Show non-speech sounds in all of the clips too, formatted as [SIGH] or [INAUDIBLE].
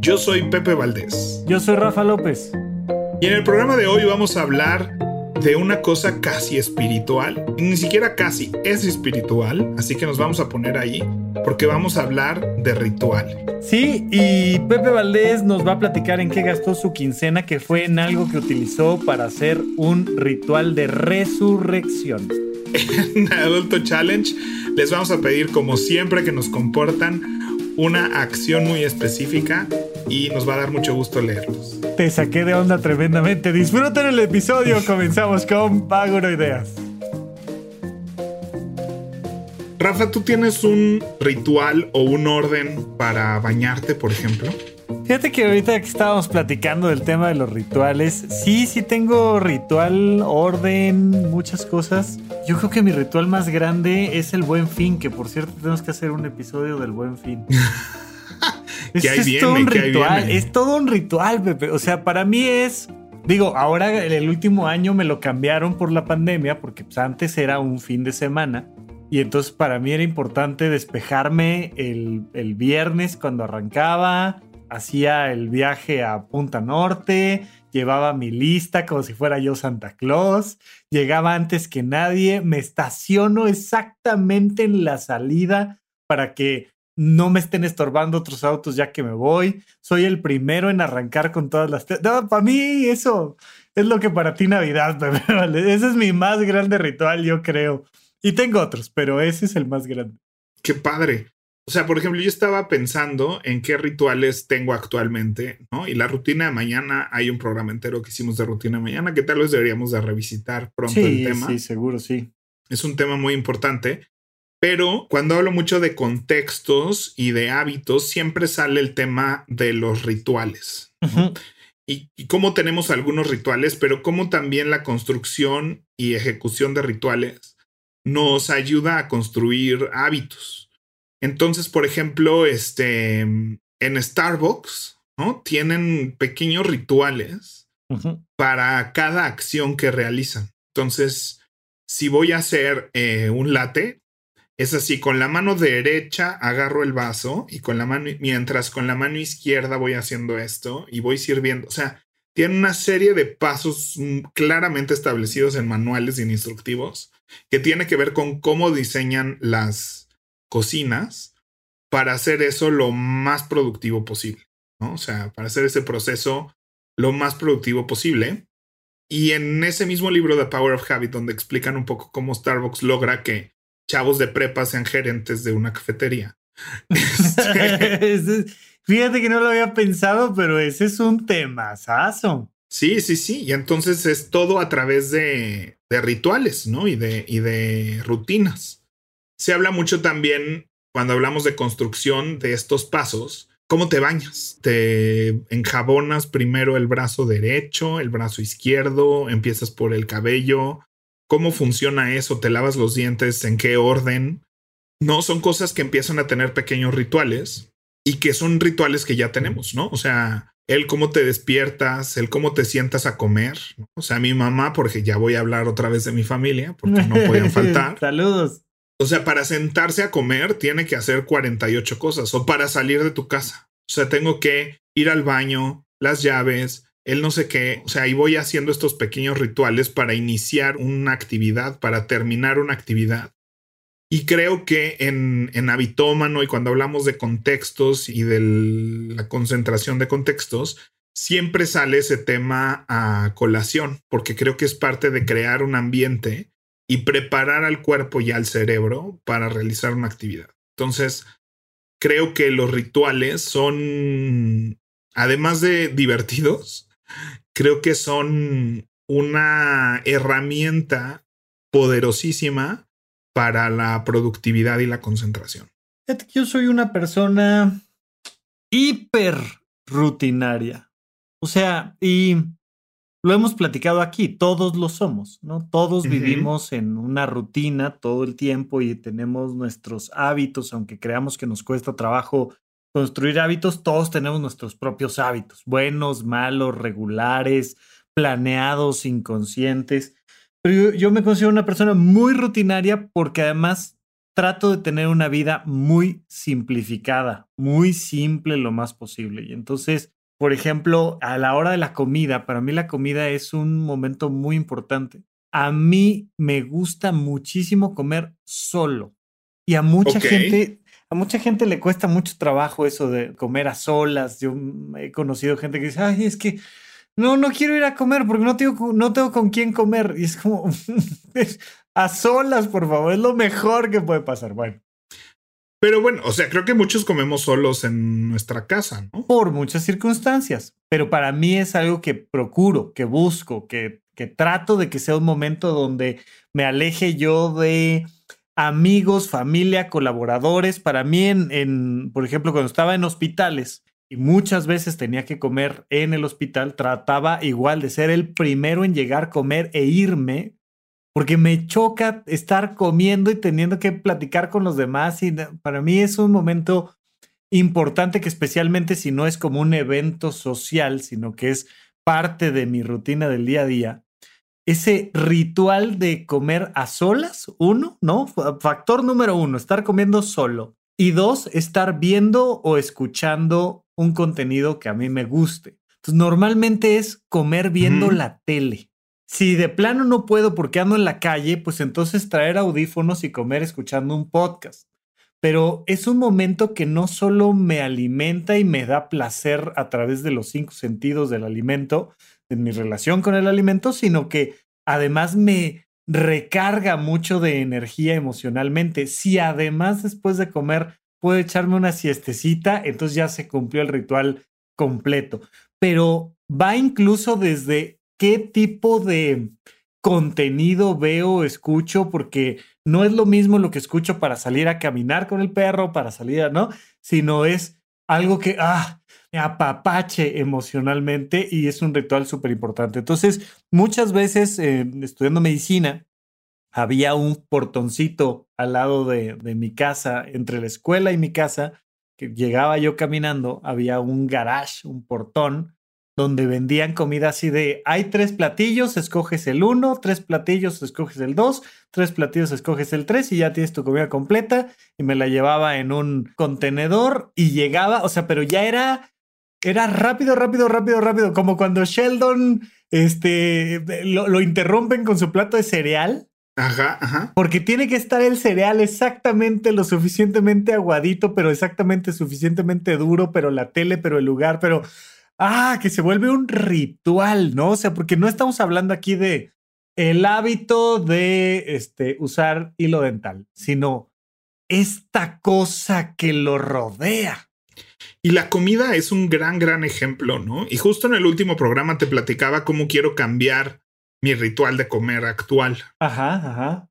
Yo soy Pepe Valdés. Yo soy Rafa López. Y en el programa de hoy vamos a hablar de una cosa casi espiritual. Ni siquiera casi es espiritual, así que nos vamos a poner ahí porque vamos a hablar de ritual. Sí, y Pepe Valdés nos va a platicar en qué gastó su quincena, que fue en algo que utilizó para hacer un ritual de resurrección. [LAUGHS] En Adulto Challenge les vamos a pedir, como siempre, que nos comportan una acción muy específica y nos va a dar mucho gusto leerlos. Te saqué de onda tremendamente. Disfruten el episodio. Comenzamos con Paguro Ideas. Rafa, ¿tú tienes un ritual o un orden para bañarte, por ejemplo? Fíjate que ahorita que estábamos platicando del tema de los rituales, sí, sí tengo ritual, orden, muchas cosas. Yo creo que mi ritual más grande es el buen fin, que por cierto tenemos que hacer un episodio del buen fin. [LAUGHS] es, es todo un ritual, es todo un ritual, Pepe. O sea, para mí es Digo, ahora el último año me lo cambiaron por la pandemia, porque pues, antes era un fin de semana. Y entonces para mí era importante despejarme el, el viernes cuando arrancaba, hacía el viaje a Punta Norte, llevaba mi lista como si fuera yo Santa Claus, llegaba antes que nadie, me estaciono exactamente en la salida para que no me estén estorbando otros autos ya que me voy, soy el primero en arrancar con todas las... No, para mí eso es lo que para ti Navidad, [LAUGHS] ese es mi más grande ritual, yo creo. Y tengo otros, pero ese es el más grande. Qué padre. O sea, por ejemplo, yo estaba pensando en qué rituales tengo actualmente, ¿no? Y la rutina de mañana, hay un programa entero que hicimos de rutina de mañana que tal vez deberíamos de revisitar pronto el tema. Sí, seguro, sí. Es un tema muy importante, pero cuando hablo mucho de contextos y de hábitos, siempre sale el tema de los rituales. y, y cómo tenemos algunos rituales, pero cómo también la construcción y ejecución de rituales nos ayuda a construir hábitos. Entonces, por ejemplo, este, en Starbucks, ¿no? Tienen pequeños rituales para cada acción que realizan. Entonces, si voy a hacer eh, un latte, es así, con la mano derecha agarro el vaso y con la mano, mientras con la mano izquierda voy haciendo esto y voy sirviendo. O sea, tiene una serie de pasos mm, claramente establecidos en manuales y en instructivos que tiene que ver con cómo diseñan las, cocinas para hacer eso lo más productivo posible, ¿no? O sea, para hacer ese proceso lo más productivo posible. Y en ese mismo libro The Power of Habit, donde explican un poco cómo Starbucks logra que chavos de prepa sean gerentes de una cafetería. [LAUGHS] Este fíjate que no lo había pensado, pero ese es un temazazo. Sí, sí, sí. Y entonces es todo a través de, de rituales, ¿no? Y de, y de rutinas. Se habla mucho también cuando hablamos de construcción de estos pasos, cómo te bañas. Te enjabonas primero el brazo derecho, el brazo izquierdo, empiezas por el cabello. ¿Cómo funciona eso? ¿Te lavas los dientes? ¿En qué orden? No, son cosas que empiezan a tener pequeños rituales y que son rituales que ya tenemos, ¿no? O sea, el cómo te despiertas, el cómo te sientas a comer. O sea, mi mamá, porque ya voy a hablar otra vez de mi familia, porque no pueden [LAUGHS] faltar. Saludos. O sea, para sentarse a comer tiene que hacer 48 cosas o para salir de tu casa. O sea, tengo que ir al baño, las llaves, el no sé qué. O sea, y voy haciendo estos pequeños rituales para iniciar una actividad, para terminar una actividad. Y creo que en, en Habitómano y cuando hablamos de contextos y de la concentración de contextos, siempre sale ese tema a colación, porque creo que es parte de crear un ambiente y preparar al cuerpo y al cerebro para realizar una actividad. Entonces, creo que los rituales son, además de [LAUGHS] divertidos, creo que son una herramienta poderosísima para la productividad y la concentración. Yo soy una persona hiper rutinaria. O sea, y lo hemos platicado aquí, todos lo somos, ¿no? Todos vivimos en una rutina todo el tiempo y tenemos nuestros hábitos, aunque creamos que nos cuesta trabajo construir hábitos, todos tenemos nuestros propios hábitos, buenos, malos, regulares, planeados, inconscientes. Pero yo, me considero una persona muy rutinaria porque además trato de tener una vida muy simplificada, muy simple lo más posible. Y entonces, por ejemplo, a la hora de la comida, para mí la comida es un momento muy importante. A mí me gusta muchísimo comer solo. Y a mucha gente, a mucha gente le cuesta mucho trabajo eso de comer a solas. Yo he conocido gente que dice, ay, es que no, no quiero ir a comer porque no tengo, no tengo con quién comer. Y es como, [LAUGHS] a solas, por favor, es lo mejor que puede pasar. Bueno. Pero bueno, o sea, creo que muchos comemos solos en nuestra casa, ¿no? Por muchas circunstancias. Pero para mí es algo que procuro, que busco, que, que trato de que sea un momento donde me aleje yo de amigos, familia, colaboradores. Para mí, en, por ejemplo, cuando estaba en hospitales y muchas veces tenía que comer en el hospital, trataba igual de ser el primero en llegar, comer e irme porque me choca estar comiendo y teniendo que platicar con los demás y para mí es un momento importante que especialmente si no es como un evento social, sino que es parte de mi rutina del día a día, ese ritual de comer a solas, uno, ¿no? Factor número uno, estar comiendo solo. Y dos, estar viendo o escuchando un contenido que a mí me guste. Entonces, normalmente es comer viendo la tele. Si de plano no puedo porque ando en la calle, pues entonces traer audífonos y comer escuchando un podcast. Pero es un momento que no solo me alimenta y me da placer a través de los cinco sentidos del alimento, de mi relación con el alimento, sino que además me recarga mucho de energía emocionalmente. Si además después de comer puedo echarme una siestecita, entonces ya se cumplió el ritual completo. Pero va incluso desde qué tipo de contenido veo, escucho, porque no es lo mismo lo que escucho para salir a caminar con el perro, para salir, a, ¿no? Sino es algo que, ah, apapache emocionalmente y es un ritual súper importante. Entonces, muchas veces eh, estudiando medicina, había un portoncito al lado de, de mi casa, entre la escuela y mi casa, que llegaba yo caminando, había un garage, un portón, donde vendían comida así de, hay tres platillos, escoges el uno, tres platillos, escoges el dos, tres platillos, escoges el tres y ya tienes tu comida completa y me la llevaba en un contenedor y llegaba, o sea, pero ya era, era rápido, rápido, rápido, rápido, como cuando Sheldon, este, lo, lo interrumpen con su plato de cereal. Ajá, ajá. Porque tiene que estar el cereal exactamente lo suficientemente aguadito, pero exactamente suficientemente duro, pero la tele, pero el lugar, pero ah, que se vuelve un ritual, ¿no? O sea, porque no estamos hablando aquí de el hábito de este, usar hilo dental, sino esta cosa que lo rodea. Y la comida es un gran, gran ejemplo, ¿no? Y justo en el último programa te platicaba cómo quiero cambiar mi ritual de comer actual. Ajá, ajá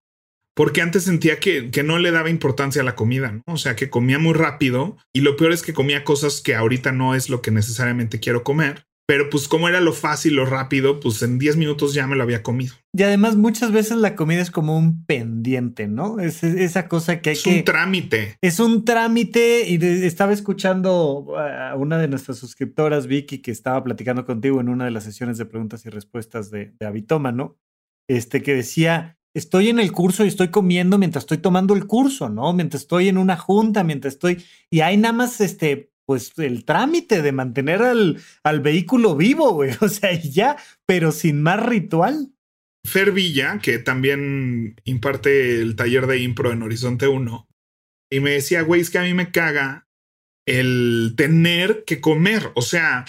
porque antes sentía que, que, no le daba importancia a la comida, ¿no? O sea, que comía muy rápido y lo peor es que comía cosas que ahorita no es lo que necesariamente quiero comer. Pero pues como era lo fácil, lo rápido, pues en 10 minutos ya me lo había comido. Y además muchas veces la comida es como un pendiente, ¿no? Es, esa cosa que hay que... Es un trámite. Es un trámite y estaba escuchando a una de nuestras suscriptoras, Vicky, que estaba platicando contigo en una de las sesiones de preguntas y respuestas de, de Abitoma, ¿no? Este que decía, estoy en el curso y estoy comiendo mientras estoy tomando el curso, ¿no? Mientras estoy en una junta, mientras estoy... Y hay nada más este, pues el trámite de mantener al, al vehículo vivo, güey. [LAUGHS] O sea, y ya, pero sin más ritual. Fer Villa, que también imparte el taller de impro en Horizonte 1, y me decía, güey, es que a mí me caga el tener que comer. O sea,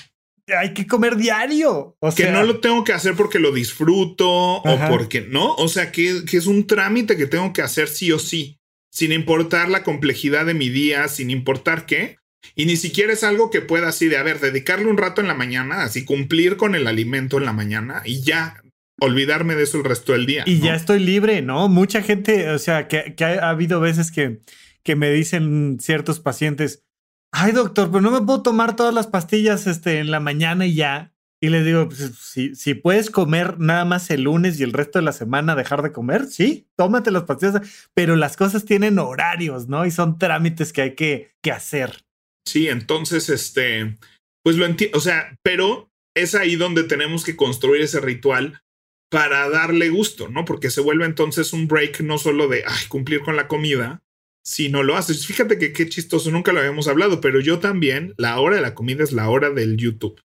hay que comer diario. O que no lo tengo que hacer porque lo disfruto o porque no. O sea, que, que, es un trámite que tengo que hacer sí o sí, sin importar la complejidad de mi día, sin importar qué. Y ni siquiera es algo que pueda así de, a ver, dedicarle un rato en la mañana, así cumplir con el alimento en la mañana y ya olvidarme de eso el resto del día. Y ya estoy libre, ¿no? Mucha gente, o sea, que, que ha habido veces que, que me dicen ciertos pacientes, ay doctor, pero no me puedo tomar todas las pastillas este, en la mañana y ya. Y le digo, pues, si, si puedes comer nada más el lunes y el resto de la semana dejar de comer, sí, tómate las pastillas, pero las cosas tienen horarios, ¿no? Y son trámites que hay que, que hacer. Sí, entonces, este, pues lo entiendo, o sea, pero es ahí donde tenemos que construir ese ritual para darle gusto, ¿no? Porque se vuelve entonces un break no solo de cumplir con la comida, sino lo haces. Fíjate que qué chistoso, nunca lo habíamos hablado, pero yo también, la hora de la comida es la hora del YouTube.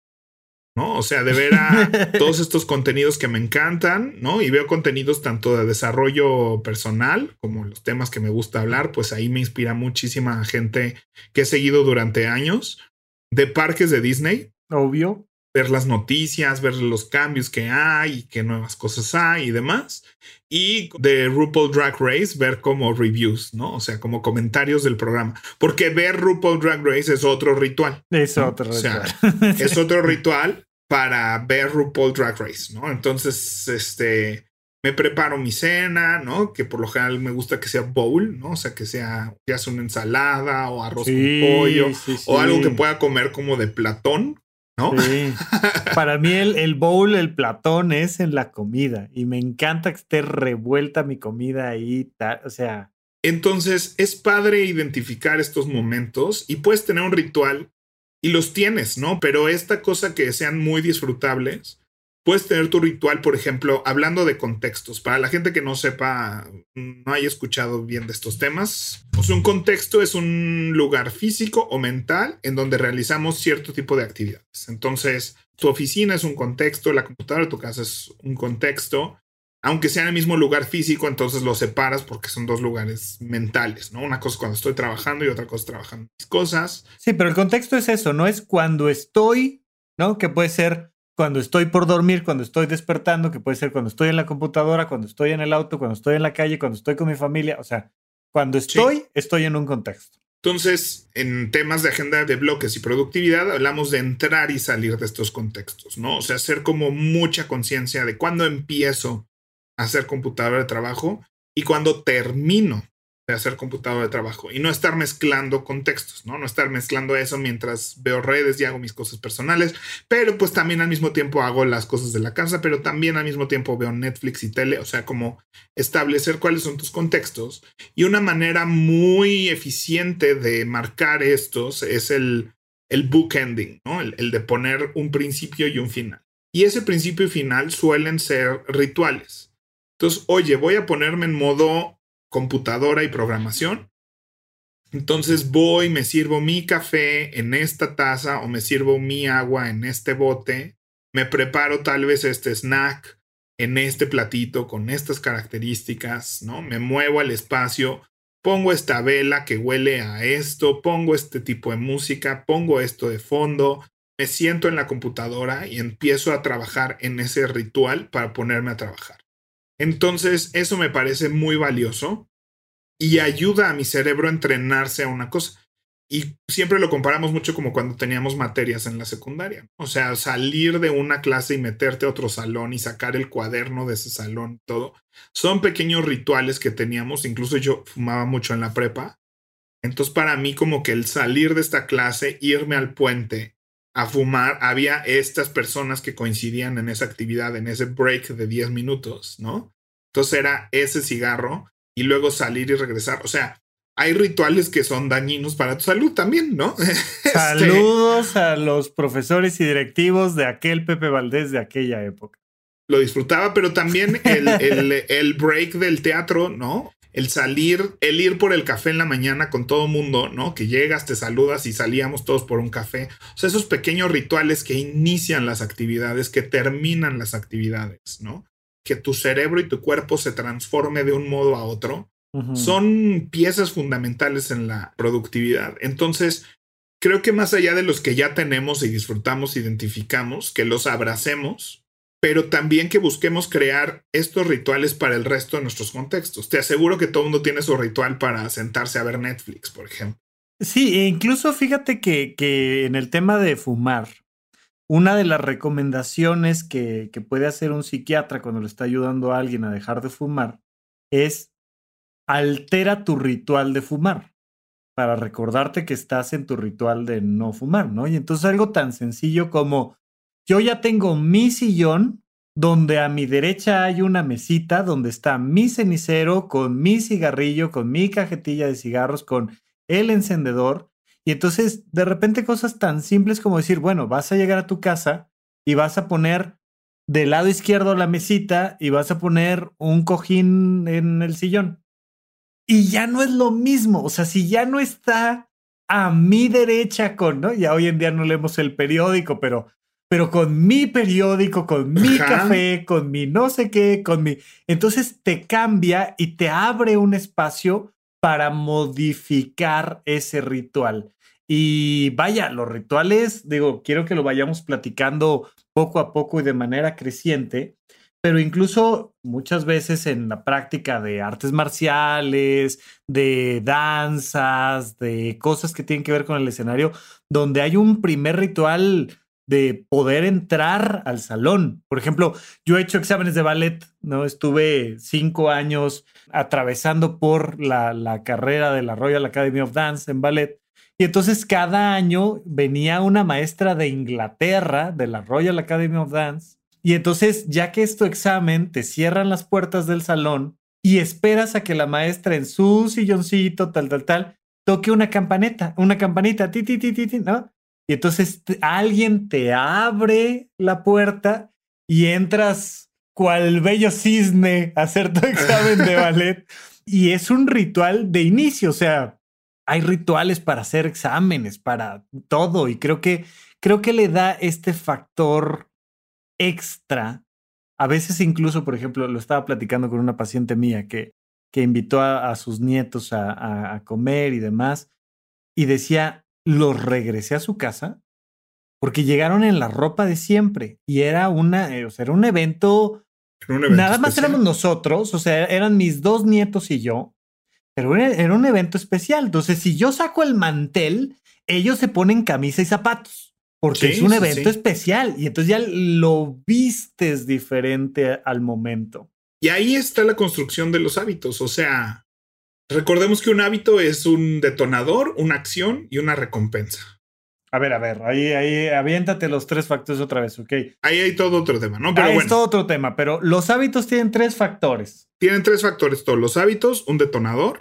¿No? O sea, de ver a [LAUGHS] todos estos contenidos que me encantan, ¿no? Y veo contenidos tanto de desarrollo personal como los temas que me gusta hablar, pues ahí me inspira muchísima gente que he seguido durante años, de parques de Disney. Obvio. Ver las noticias, ver los cambios que hay qué nuevas cosas hay y demás. Y de RuPaul Drag Race, ver como reviews, ¿no? O sea, como comentarios del programa. Porque ver RuPaul Drag Race es otro ritual. Es otro ritual. [LAUGHS] es otro ritual para ver RuPaul Drag Race, ¿no? Entonces, este, me preparo mi cena, ¿no? Que por lo general me gusta que sea bowl, ¿no? O sea, que sea, ya sea una ensalada o arroz con pollo o algo que pueda comer como de platón, ¿no? Sí. Para mí el, el, bowl, el platón es en la comida y me encanta que esté revuelta mi comida ahí, o sea. Entonces es padre identificar estos momentos y puedes tener un ritual y los tienes, ¿no? Pero esta cosa que sean muy disfrutables, puedes tener tu ritual, por ejemplo, hablando de contextos. Para la gente que no sepa, no haya escuchado bien de estos temas, un contexto es un lugar físico o mental en donde realizamos cierto tipo de actividades. Entonces, tu oficina es un contexto, la computadora de tu casa es un contexto, aunque sea en el mismo lugar físico, entonces lo separas porque son dos lugares mentales, ¿no? Una cosa es cuando estoy trabajando y otra cosa es trabajando mis cosas. Sí, pero el contexto es eso, no es cuando estoy, ¿no? Que puede ser cuando estoy por dormir, cuando estoy despertando, que puede ser cuando estoy en la computadora, cuando estoy en el auto, cuando estoy en la calle, cuando estoy con mi familia, o sea, cuando estoy, estoy en un contexto. Entonces, en temas de agenda de bloques y productividad, hablamos de entrar y salir de estos contextos, ¿no? O sea, hacer como mucha conciencia de cuándo empiezo hacer computadora de trabajo y cuando termino de hacer computadora de trabajo y no estar mezclando contextos, ¿no? No estar mezclando eso mientras veo redes y hago mis cosas personales, pero pues también al mismo tiempo hago las cosas de la casa, pero también al mismo tiempo veo Netflix y tele, o sea, como establecer cuáles son tus contextos y una manera muy eficiente de marcar estos es el, el bookending, ¿no? El, el de poner un principio y un final. Y ese principio y final suelen ser rituales. Entonces, oye, voy a ponerme en modo computadora y programación. Entonces voy, me sirvo mi café en esta taza o me sirvo mi agua en este bote, me preparo tal vez este snack en este platito con estas características, ¿no? Me muevo al espacio, pongo esta vela que huele a esto, pongo este tipo de música, pongo esto de fondo, me siento en la computadora y empiezo a trabajar en ese ritual para ponerme a trabajar. Entonces, eso me parece muy valioso y ayuda a mi cerebro a entrenarse a una cosa. Y siempre lo comparamos mucho como cuando teníamos materias en la secundaria. O sea, salir de una clase y meterte a otro salón y sacar el cuaderno de ese salón, todo. Son pequeños rituales que teníamos. Incluso yo fumaba mucho en la prepa. Entonces, para mí, como que el salir de esta clase, irme al puente a fumar, había estas personas que coincidían en esa actividad, en ese break de 10 minutos, ¿no? Entonces era ese cigarro y luego salir y regresar. O sea, hay rituales que son dañinos para tu salud también, ¿no? [LAUGHS] Este, Saludos a los profesores y directivos de aquel Pepe Valdés de aquella época. Lo disfrutaba, pero también el, el, [LAUGHS] el break del teatro, ¿no? El salir, el ir por el café en la mañana con todo mundo, ¿no? Que llegas, te saludas y salíamos todos por un café. O sea, esos pequeños rituales que inician las actividades, que terminan las actividades, ¿no? Que tu cerebro y tu cuerpo se transforme de un modo a otro, son piezas fundamentales en la productividad. Entonces, creo que más allá de los que ya tenemos y disfrutamos, identificamos, que los abracemos pero también que busquemos crear estos rituales para el resto de nuestros contextos. Te aseguro que todo el mundo tiene su ritual para sentarse a ver Netflix, por ejemplo. Sí, e incluso fíjate que, en el tema de fumar, una de las recomendaciones que, que puede hacer un psiquiatra cuando le está ayudando a alguien a dejar de fumar es altera tu ritual de fumar para recordarte que estás en tu ritual de no fumar, ¿no? Y entonces algo tan sencillo como yo ya tengo mi sillón donde a mi derecha hay una mesita donde está mi cenicero con mi cigarrillo, con mi cajetilla de cigarros, con el encendedor. Y entonces, de repente, cosas tan simples como decir, bueno, vas a llegar a tu casa y vas a poner del lado izquierdo la mesita y vas a poner un cojín en el sillón. Y ya no es lo mismo. O sea, si ya no está a mi derecha con, ¿no? Ya hoy en día no leemos el periódico, pero, pero con mi periódico, con mi café, con mi no sé qué, con mi... Entonces te cambia y te abre un espacio para modificar ese ritual. Y vaya, los rituales, digo, quiero que lo vayamos platicando poco a poco y de manera creciente, pero incluso muchas veces en la práctica de artes marciales, de danzas, de cosas que tienen que ver con el escenario, donde hay un primer ritual de poder entrar al salón. Por ejemplo, yo he hecho exámenes de ballet, ¿no? Estuve cinco años atravesando por la, la carrera de la Royal Academy of Dance en ballet. Y entonces cada año venía una maestra de Inglaterra, de la Royal Academy of Dance, y entonces, ya que es tu examen, te cierran las puertas del salón y esperas a que la maestra en su silloncito, tal, tal, tal, toque una campaneta, una campanita, ti, ti, ti, ti, ¿no? Y entonces alguien te abre la puerta y entras cual bello cisne a hacer tu examen de [LAUGHS] ballet. Y es un ritual de inicio, o sea, hay rituales para hacer exámenes, para todo. Y creo que, creo que le da este factor extra. A veces incluso, por ejemplo, lo estaba platicando con una paciente mía que, que invitó a, sus nietos a, comer y demás, y decía, los regresé a su casa porque llegaron en la ropa de siempre y era una, eh, o sea, era un evento, nada más éramos nosotros, o sea, eran mis dos nietos y yo, pero era un evento especial. Entonces, si yo saco el mantel, ellos se ponen camisa y zapatos porque es un evento especial y entonces ya lo vistes diferente al momento. Y ahí está la construcción de los hábitos. O sea, recordemos que un hábito es un detonador, una acción y una recompensa. A ver, a ver, ahí, ahí, aviéntate los tres factores otra vez, ¿ok? Ahí hay todo otro tema, ¿no? Pero ahí es todo otro tema, pero los hábitos tienen tres factores. Tienen tres factores todos los hábitos, un detonador,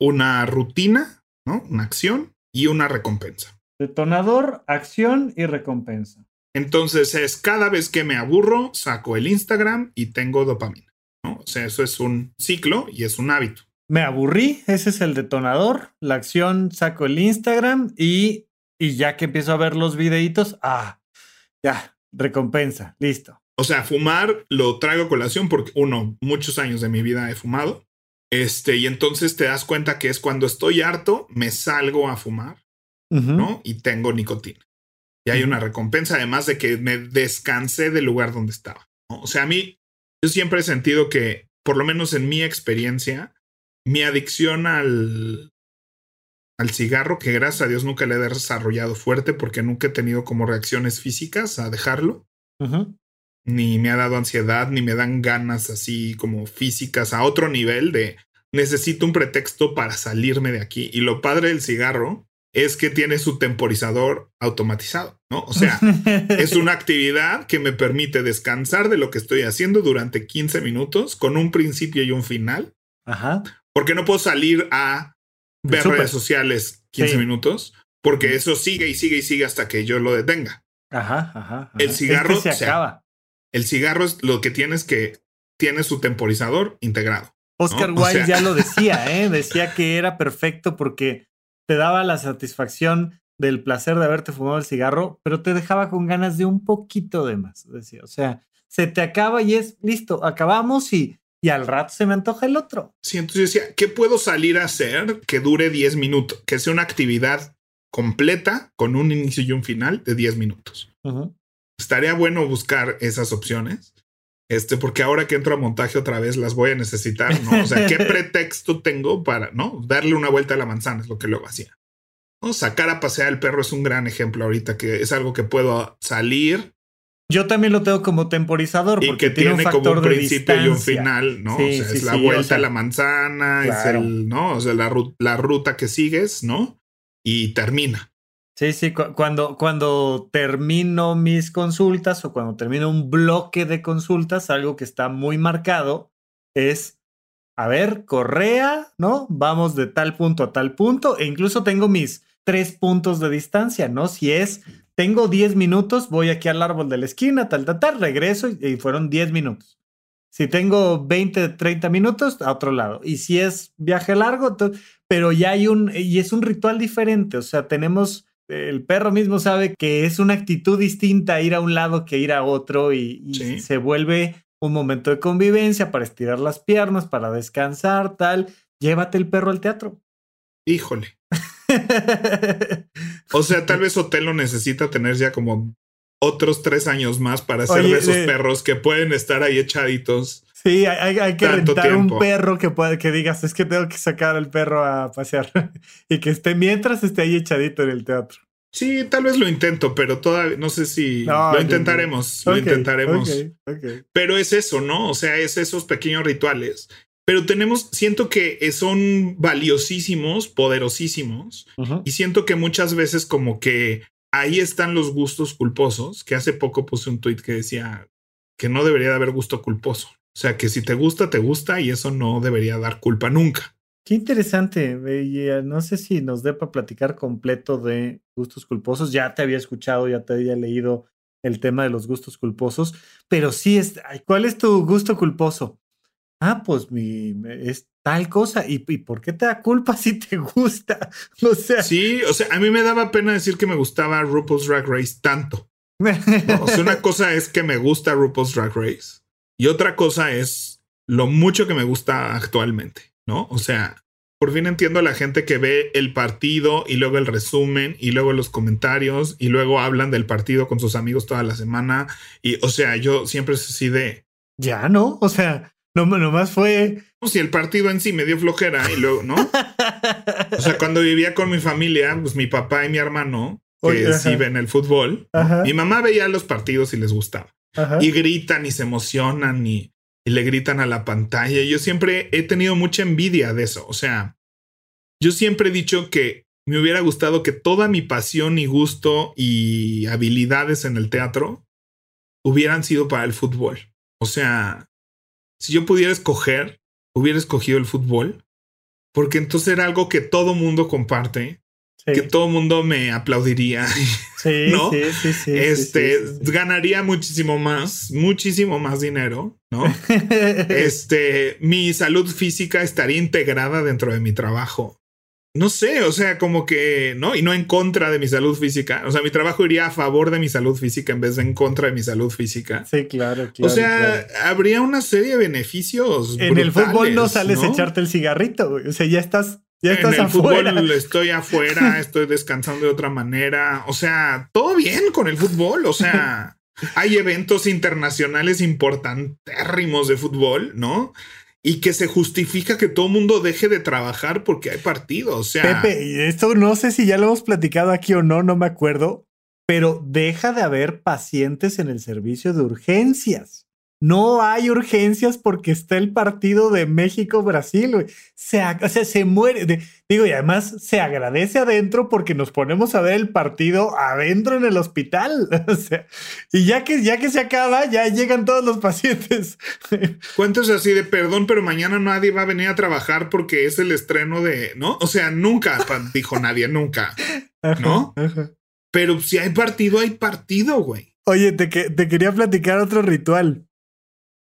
una rutina, ¿no? Una acción y una recompensa. Detonador, acción y recompensa. Entonces es cada vez que me aburro, saco el Instagram y tengo dopamina. ¿no? O sea, eso es un ciclo y es un hábito. Me aburrí, ese es el detonador. La acción, saco el Instagram y, y ya que empiezo a ver los videitos, ah, ya, recompensa, listo. O sea, fumar lo traigo a colación porque, uno, muchos años de mi vida he fumado. Este, y entonces te das cuenta que es cuando estoy harto, me salgo a fumar ¿no? Y tengo nicotina. Y hay una recompensa, además de que me descansé del lugar donde estaba. O sea, a mí, yo siempre he sentido que, por lo menos en mi experiencia, mi adicción al, al cigarro, que gracias a Dios nunca le he desarrollado fuerte porque nunca he tenido como reacciones físicas a dejarlo. Ni me ha dado ansiedad, ni me dan ganas así como físicas a otro nivel de necesito un pretexto para salirme de aquí. Y lo padre del cigarro es que tiene su temporizador automatizado, ¿no? O sea, [LAUGHS] es una actividad que me permite descansar de lo que estoy haciendo durante 15 minutos con un principio y un final. Ajá. Porque no puedo salir a ver redes sociales 15 minutos, porque eso sigue y sigue y sigue hasta que yo lo detenga. Ajá, ajá. El cigarro se acaba. el cigarro es lo que tienes que tiene su temporizador integrado. Oscar Wilde ya lo decía, ¿eh? decía que era perfecto porque te daba la satisfacción del placer de haberte fumado el cigarro, pero te dejaba con ganas de un poquito de más. Decía, o sea, se te acaba y es listo, acabamos y, y al rato se me antoja el otro. Sí, entonces decía, ¿qué puedo salir a hacer que dure 10 minutos? Que sea una actividad completa con un inicio y un final de 10 minutos. Estaría bueno buscar esas opciones. Este, porque ahora que entro a montaje otra vez las voy a necesitar, ¿no? O sea, ¿qué [LAUGHS] pretexto tengo para, no? Darle una vuelta a la manzana es lo que luego hacía. ¿No? Sacar a pasear al perro es un gran ejemplo ahorita, que es algo que puedo salir. Yo también lo tengo como temporizador. Y que tiene, como un principio y un final, ¿no? o sea, es la vuelta a la manzana, es el, ¿no? O sea, la, la ruta que sigues, ¿no? Y termina. Sí, sí, cuando, cuando termino mis consultas o cuando termino un bloque de consultas, algo que está muy marcado es, a ver, Correa, ¿no? Vamos de tal punto a tal punto e incluso tengo mis tres puntos de distancia, ¿no? Si es, tengo 10 minutos, voy aquí al árbol de la esquina, tal, tal, tal, regreso y, fueron 10 minutos. Si tengo 20, 30 minutos, a otro lado. Y si es viaje largo, pero ya hay un, y es un ritual diferente, o sea, tenemos el perro mismo sabe que es una actitud distinta ir a un lado que ir a otro y, se vuelve un momento de convivencia para estirar las piernas, para descansar, tal. Llévate el perro al teatro. Híjole. [LAUGHS] o sea, tal vez Otelo necesita tener ya como otros tres años más para ser de esos perros que pueden estar ahí echaditos. Sí, hay, que rentar un perro que puede, que digas, es que tengo que sacar al perro a pasear [LAUGHS] y que esté mientras esté ahí echadito en el teatro. Sí, tal vez lo intento, pero todavía no sé si lo intentaremos, lo intentaremos. pero es eso, ¿no? O sea, es esos pequeños rituales. Pero tenemos, siento que son valiosísimos, poderosísimos, y siento que muchas veces como que ahí están los gustos culposos, que hace poco puse un tweet que decía que no debería de haber gusto culposo. O sea, que si te gusta, te gusta y eso no debería dar culpa nunca. Qué interesante. No sé si nos dé para platicar completo de gustos culposos. Ya te había escuchado, ya te había leído el tema de los gustos culposos, pero sí, es, ¿cuál es tu gusto culposo? Ah, pues mi, es tal cosa. ¿Y, por qué te da culpa [LAUGHS] si te gusta? [LAUGHS] O sea. Sí, o sea, a mí me daba pena decir que me gustaba RuPaul's Drag Race tanto. o sea, una [LAUGHS] cosa es que me gusta RuPaul's Drag Race y otra cosa es lo mucho que me gusta actualmente, ¿no? O sea, por fin entiendo a la gente que ve el partido y luego el resumen y luego los comentarios y luego hablan del partido con sus amigos toda la semana. Y, o sea, yo siempre es así de... Ya, ¿no? O sea, no, nomás fue... Si el partido en sí me dio flojera y luego, ¿no? o sea, cuando vivía con mi familia, pues mi papá y mi hermano, que sí ven el fútbol, mi mamá veía los partidos y les gustaba. Y gritan y se emocionan y, le gritan a la pantalla. Yo siempre he tenido mucha envidia de eso. O sea, yo siempre he dicho que me hubiera gustado que toda mi pasión y gusto y habilidades en el teatro hubieran sido para el fútbol. O sea, si yo pudiera escoger, hubiera escogido el fútbol, porque entonces era algo que todo mundo comparte que todo mundo me aplaudiría. [LAUGHS] Sí, ¿no? sí, sí, sí. Este ganaría muchísimo más, muchísimo más dinero, ¿no? [LAUGHS] este, mi salud física estaría integrada dentro de mi trabajo. No sé, o sea, como que, ¿no? Y no en contra de mi salud física. O sea, mi trabajo iría a favor de mi salud física en vez de en contra de mi salud física. Sí, claro, claro. O sea, habría una serie de beneficios. En el fútbol no sales a echarte el cigarrito, O sea, ya estás ya estás en el fútbol estoy afuera, [LAUGHS] estoy descansando de otra manera. O sea, todo bien con el fútbol. O sea, [LAUGHS] hay eventos internacionales importantérrimos de fútbol, ¿no? Y que se justifica que todo el mundo deje de trabajar porque hay partidos. O sea, Pepe, esto no sé si ya lo hemos platicado aquí o no, no me acuerdo, pero deja de haber pacientes en el servicio de urgencias. No hay urgencias porque está el partido de México-Brasil. Se, o sea, se muere. digo, y además se agradece adentro porque nos ponemos a ver el partido adentro en el hospital. [LAUGHS] O sea, y ya que, ya que se acaba, ya llegan todos los pacientes. [LAUGHS] ¿Cuántos así de perdón, pero mañana nadie va a venir a trabajar porque es el estreno de, ¿no? O sea, nunca, [LAUGHS] dijo nadie, nunca. ¿No? Pero si hay partido, hay partido, güey. Oye, te, te quería platicar otro ritual.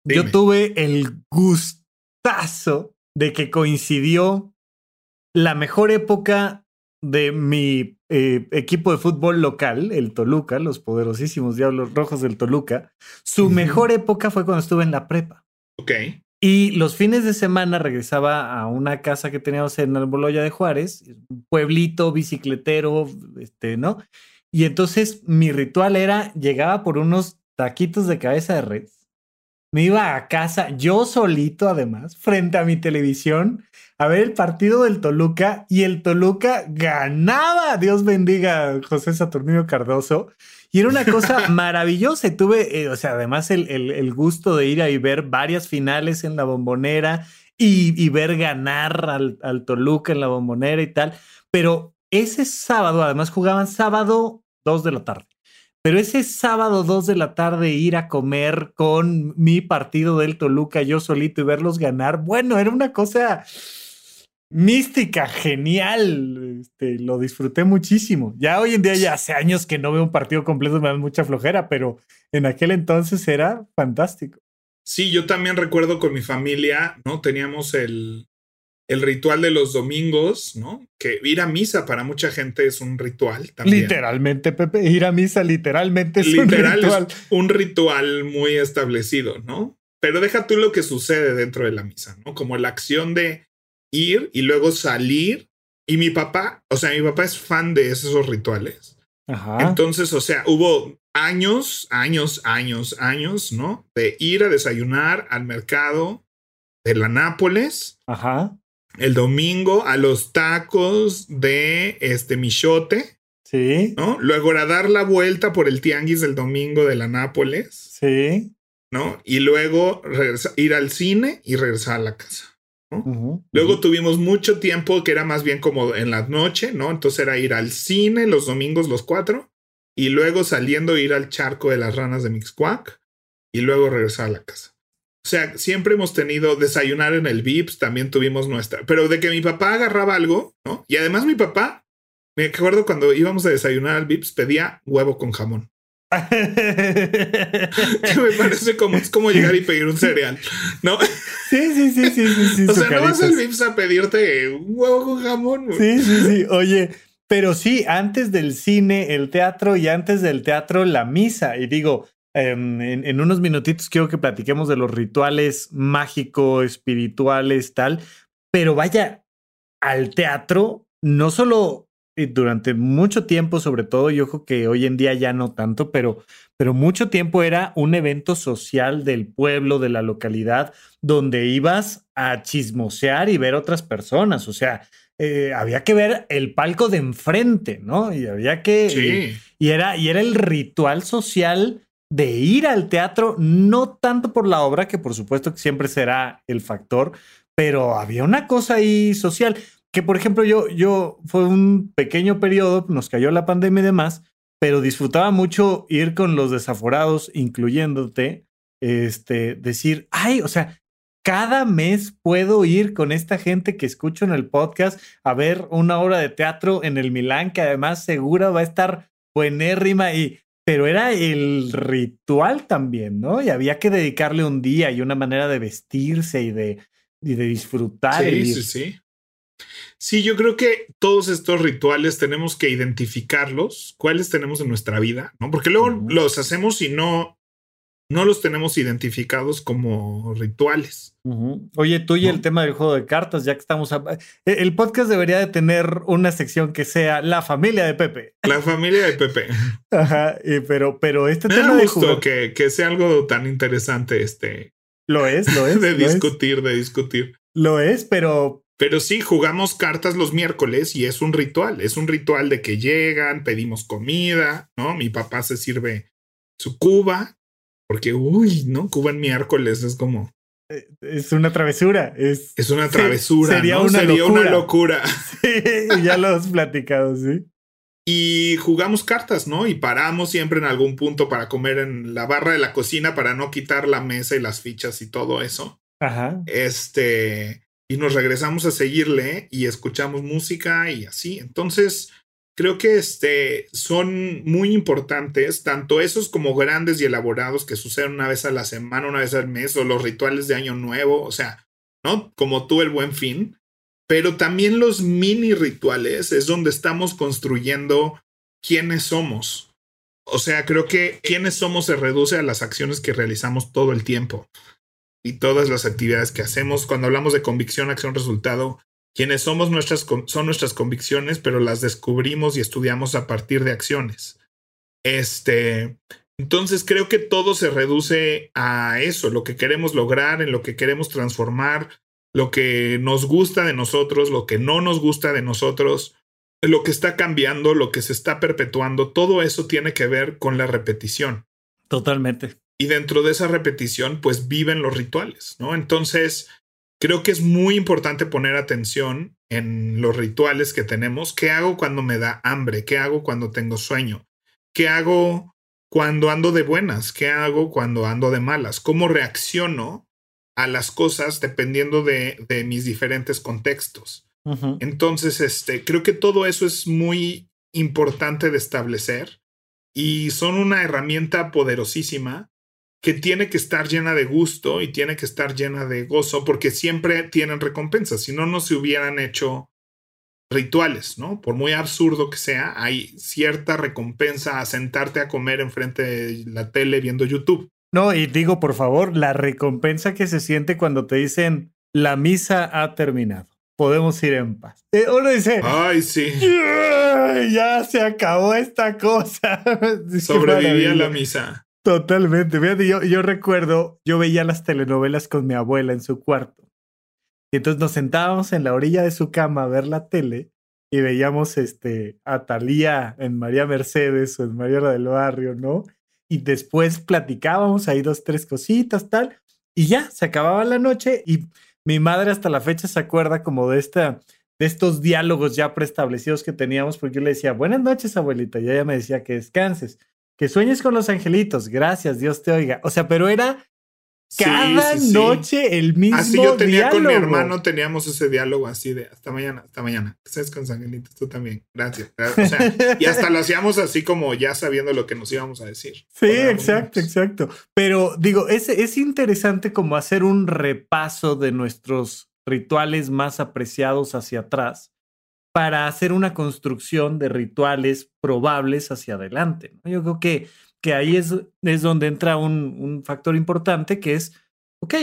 Yo tuve el gustazo de que coincidió la mejor época de mi eh, equipo de fútbol local, el Toluca, los poderosísimos Diablos Rojos del Toluca. Su mejor época fue cuando estuve en la prepa. Ok. Y los fines de semana regresaba a una casa que teníamos en Alboloya de Juárez, un pueblito bicicletero, este, ¿no? Y entonces mi ritual era, llegaba por unos taquitos de cabeza de red, me iba a casa, yo solito además, frente a mi televisión, a ver el partido del Toluca y el Toluca ganaba. Dios bendiga a José Saturnino Cardoso. Y era una cosa [LAUGHS] maravillosa. Y tuve, eh, o sea, además el, el, gusto de ir a y ver varias finales en la bombonera y, y ver ganar al, al Toluca en la bombonera y tal. Pero ese sábado, además jugaban sábado 2 de la tarde. Pero ese sábado 2 de la tarde ir a comer con mi partido del Toluca, yo solito y verlos ganar, bueno, era una cosa mística, genial. Este, lo disfruté muchísimo. Ya hoy en día, ya hace años que no veo un partido completo, me da mucha flojera, pero en aquel entonces era fantástico. Sí, yo también recuerdo con mi familia, ¿no? Teníamos el, el ritual de los domingos, ¿no? Que ir a misa para mucha gente es un ritual también. Literalmente, Pepe, ir a misa literalmente es un ritual. Es un ritual muy establecido, ¿no? Pero deja tú lo que sucede dentro de la misa, ¿no? Como la acción de ir y luego salir. Y mi papá, o sea, mi papá es fan de esos rituales. Ajá. Entonces, o sea, hubo años, años, años, años, ¿no? De ir a desayunar al mercado de la Nápoles. Ajá. El domingo a los tacos de este Michote. Sí. ¿No? Luego era dar la vuelta por el tianguis del domingo de la Nápoles. Sí. ¿No? Y luego ir al cine y regresar a la casa. Luego tuvimos mucho tiempo que era más bien como en la noche, ¿no? Entonces era ir al cine los domingos los cuatro y luego saliendo ir al charco de las ranas de Mixcuac y luego regresar a la casa. O sea, siempre hemos tenido desayunar en el VIPS, también tuvimos nuestra, pero de que mi papá agarraba algo, ¿no? Y además mi papá, me acuerdo cuando íbamos a desayunar al VIPS, pedía huevo con jamón. [LAUGHS] que me parece como es como llegar y pedir un cereal, ¿no? Sí, sí, sí, sí, sí, sí O sea, no vas al Vips a pedirte un huevo con jamón. Sí, sí, sí. Oye, pero sí, antes del cine, el teatro y antes del teatro, la misa. Y digo, en, en, unos minutitos quiero que platiquemos de los rituales mágicos, espirituales, tal. Pero vaya, al teatro, no solo durante mucho tiempo, sobre todo, yo creo que hoy en día ya no tanto, pero, pero mucho tiempo era un evento social del pueblo, de la localidad, donde ibas a chismosear y ver otras personas. O sea, eh, había que ver el palco de enfrente, ¿no? Y había que. Sí. Y, era, y era el ritual social de ir al teatro, no tanto por la obra, que por supuesto que siempre será el factor, pero había una cosa ahí social que por ejemplo yo, yo fue un pequeño periodo, nos cayó la pandemia y demás, pero disfrutaba mucho ir con los desaforados, incluyéndote, este, decir, ay, o sea, cada mes puedo ir con esta gente que escucho en el podcast a ver una obra de teatro en el Milán, que además segura va a estar buenérrima y pero era el ritual también, ¿no? Y había que dedicarle un día y una manera de vestirse y de, y de disfrutar. Sí, sí, sí. Sí, yo creo que todos estos rituales tenemos que identificarlos, cuáles tenemos en nuestra vida, ¿no? Porque luego los hacemos y no, no los tenemos identificados como rituales. Oye, tú y el tema del juego de cartas, ya que estamos... E, el podcast debería de tener una sección que sea la familia de Pepe. La familia de Pepe. [LAUGHS] Ajá, pero, pero este Me tema da gusto que, que sea algo tan interesante este... Lo es, lo es. [LAUGHS] de lo discutir, es. de discutir. Lo es, pero, pero sí, jugamos cartas los miércoles y es un ritual. Es un ritual de que llegan, pedimos comida, ¿no? Mi papá se sirve su cuba, porque, uy, ¿no? Cuba en miércoles es como. Es una travesura. Es, es una travesura. sería, ¿no? una, sería locura. una locura. [LAUGHS] Sí, ya lo has platicado, sí. Y jugamos cartas, ¿no? Y paramos siempre en algún punto para comer en la barra de la cocina para no quitar la mesa y las fichas y todo eso. Ajá. Este y nos regresamos a seguirle y escuchamos música y así. Entonces, creo que este, son muy importantes, tanto esos como grandes y elaborados que suceden una vez a la semana, una vez al mes, o los rituales de Año Nuevo, o sea, ¿no? Como tú el buen fin, pero también los mini rituales es donde estamos construyendo quiénes somos. O sea, creo que quiénes somos se reduce a las acciones que realizamos todo el tiempo y todas las actividades que hacemos. Cuando hablamos de convicción, acción, resultado, quienes somos nuestras, son nuestras convicciones, pero las descubrimos y estudiamos a partir de acciones. Este, entonces creo que todo se reduce a eso, lo que queremos lograr, en lo que queremos transformar, lo que nos gusta de nosotros, lo que no nos gusta de nosotros, lo que está cambiando, lo que se está perpetuando, todo eso tiene que ver con la repetición. Totalmente. Y dentro de esa repetición, pues viven los rituales, ¿no? Entonces, creo que es muy importante poner atención en los rituales que tenemos. ¿Qué hago cuando me da hambre? ¿Qué hago cuando tengo sueño? ¿Qué hago cuando ando de buenas? ¿Qué hago cuando ando de malas? ¿Cómo reacciono a las cosas dependiendo de, de mis diferentes contextos? Entonces, este, creo que todo eso es muy importante de establecer y son una herramienta poderosísima que tiene que estar llena de gusto y tiene que estar llena de gozo porque siempre tienen recompensas. Si no, no se hubieran hecho rituales, ¿no? Por muy absurdo que sea, hay cierta recompensa a sentarte a comer enfrente de la tele viendo YouTube. No, y digo, por favor, la recompensa que se siente cuando te dicen la misa ha terminado. Podemos ir en paz. Uno dice, ay, sí. Ya se acabó esta cosa. [LAUGHS] Sobreviví a la misa. Totalmente. yo, yo recuerdo, yo veía las telenovelas con mi abuela en su cuarto. Y entonces nos sentábamos en la orilla de su cama a ver la tele y veíamos este, a Talía en María Mercedes o en María del Barrio, ¿no? Y después platicábamos ahí dos, tres cositas, tal. Y ya, se acababa la noche y mi madre hasta la fecha se acuerda como de esta de estos diálogos ya preestablecidos que teníamos, porque yo le decía, buenas noches, abuelita, y ella me decía que descanses. Que sueñes con los angelitos. Gracias, Dios te oiga. O sea, pero era cada noche el mismo Así yo tenía con mi hermano, teníamos ese diálogo así de hasta mañana, hasta mañana. Sueñes con los angelitos, tú también. Gracias. O sea, y hasta lo hacíamos así como ya sabiendo lo que nos íbamos a decir. Sí, exacto, exacto. Pero digo, es, es interesante como hacer un repaso de nuestros rituales más apreciados hacia atrás para hacer una construcción de rituales probables hacia adelante. Yo creo que, que ahí es, es donde entra un, un factor importante que es, ok,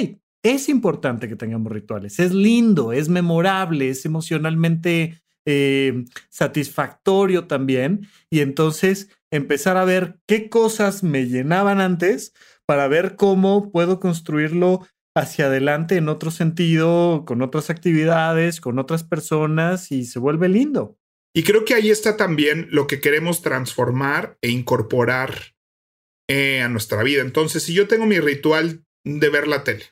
es importante que tengamos rituales, es lindo, es memorable, es emocionalmente eh, satisfactorio también. Y entonces empezar a ver qué cosas me llenaban antes para ver cómo puedo construirlo hacia adelante en otro sentido, con otras actividades, con otras personas y se vuelve lindo. Y creo que ahí está también lo que queremos transformar e incorporar eh, a nuestra vida. Entonces, si yo tengo mi ritual de ver la tele,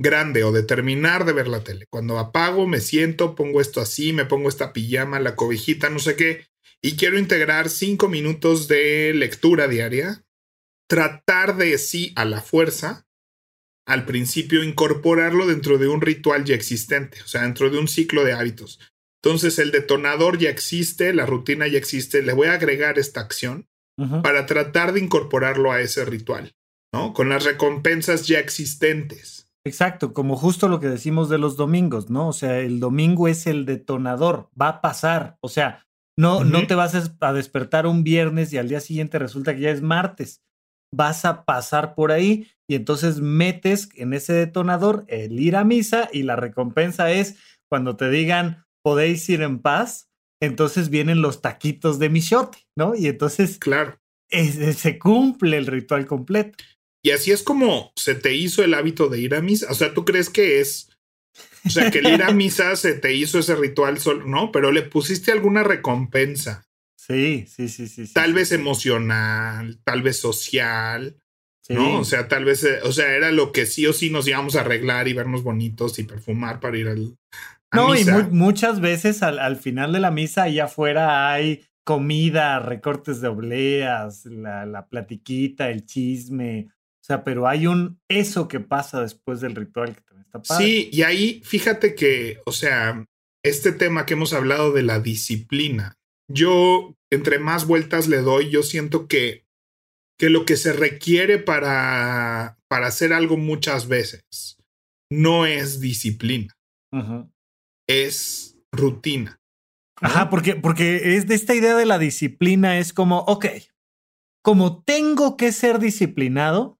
grande o de terminar de ver la tele, cuando apago, me siento, pongo esto así, me pongo esta pijama, la cobijita, no sé qué, y quiero integrar cinco minutos de lectura diaria, tratar de sí a la fuerza al principio incorporarlo dentro de un ritual ya existente, o sea, dentro de un ciclo de hábitos. Entonces el detonador ya existe, la rutina ya existe, le voy a agregar esta acción para tratar de incorporarlo a ese ritual, ¿no? Con las recompensas ya existentes. Exacto, como justo lo que decimos de los domingos, ¿no? O sea, el domingo es el detonador, va a pasar, o sea, no, no te vas a despertar un viernes y al día siguiente resulta que ya es martes vas a pasar por ahí y entonces metes en ese detonador el ir a misa y la recompensa es cuando te digan podéis ir en paz, entonces vienen los taquitos de michote, ¿no? Y entonces claro. se cumple el ritual completo. Y así es como se te hizo el hábito de ir a misa. O sea, tú crees que es, o sea, que el ir a [LAUGHS] misa se te hizo ese ritual solo, ¿no? Pero le pusiste alguna recompensa. Sí, sí, sí, sí. Tal vez emocional, tal vez social, ¿no? O sea, tal vez, eh, o sea, era lo que sí o sí nos íbamos a arreglar y vernos bonitos y perfumar para ir al. no, y muchas veces al, al, final de la misa, ahí afuera hay comida, recortes de obleas, la, la platiquita, el chisme. O sea, pero hay un eso que pasa después del ritual que también está padre. Sí, y ahí fíjate que, o sea, este tema que hemos hablado de la disciplina, yo, entre más vueltas le doy, yo siento que, que lo que se requiere para, para hacer algo muchas veces no es disciplina, es rutina. Ajá, porque, porque es de esta idea de la disciplina, es como, ok, como tengo que ser disciplinado,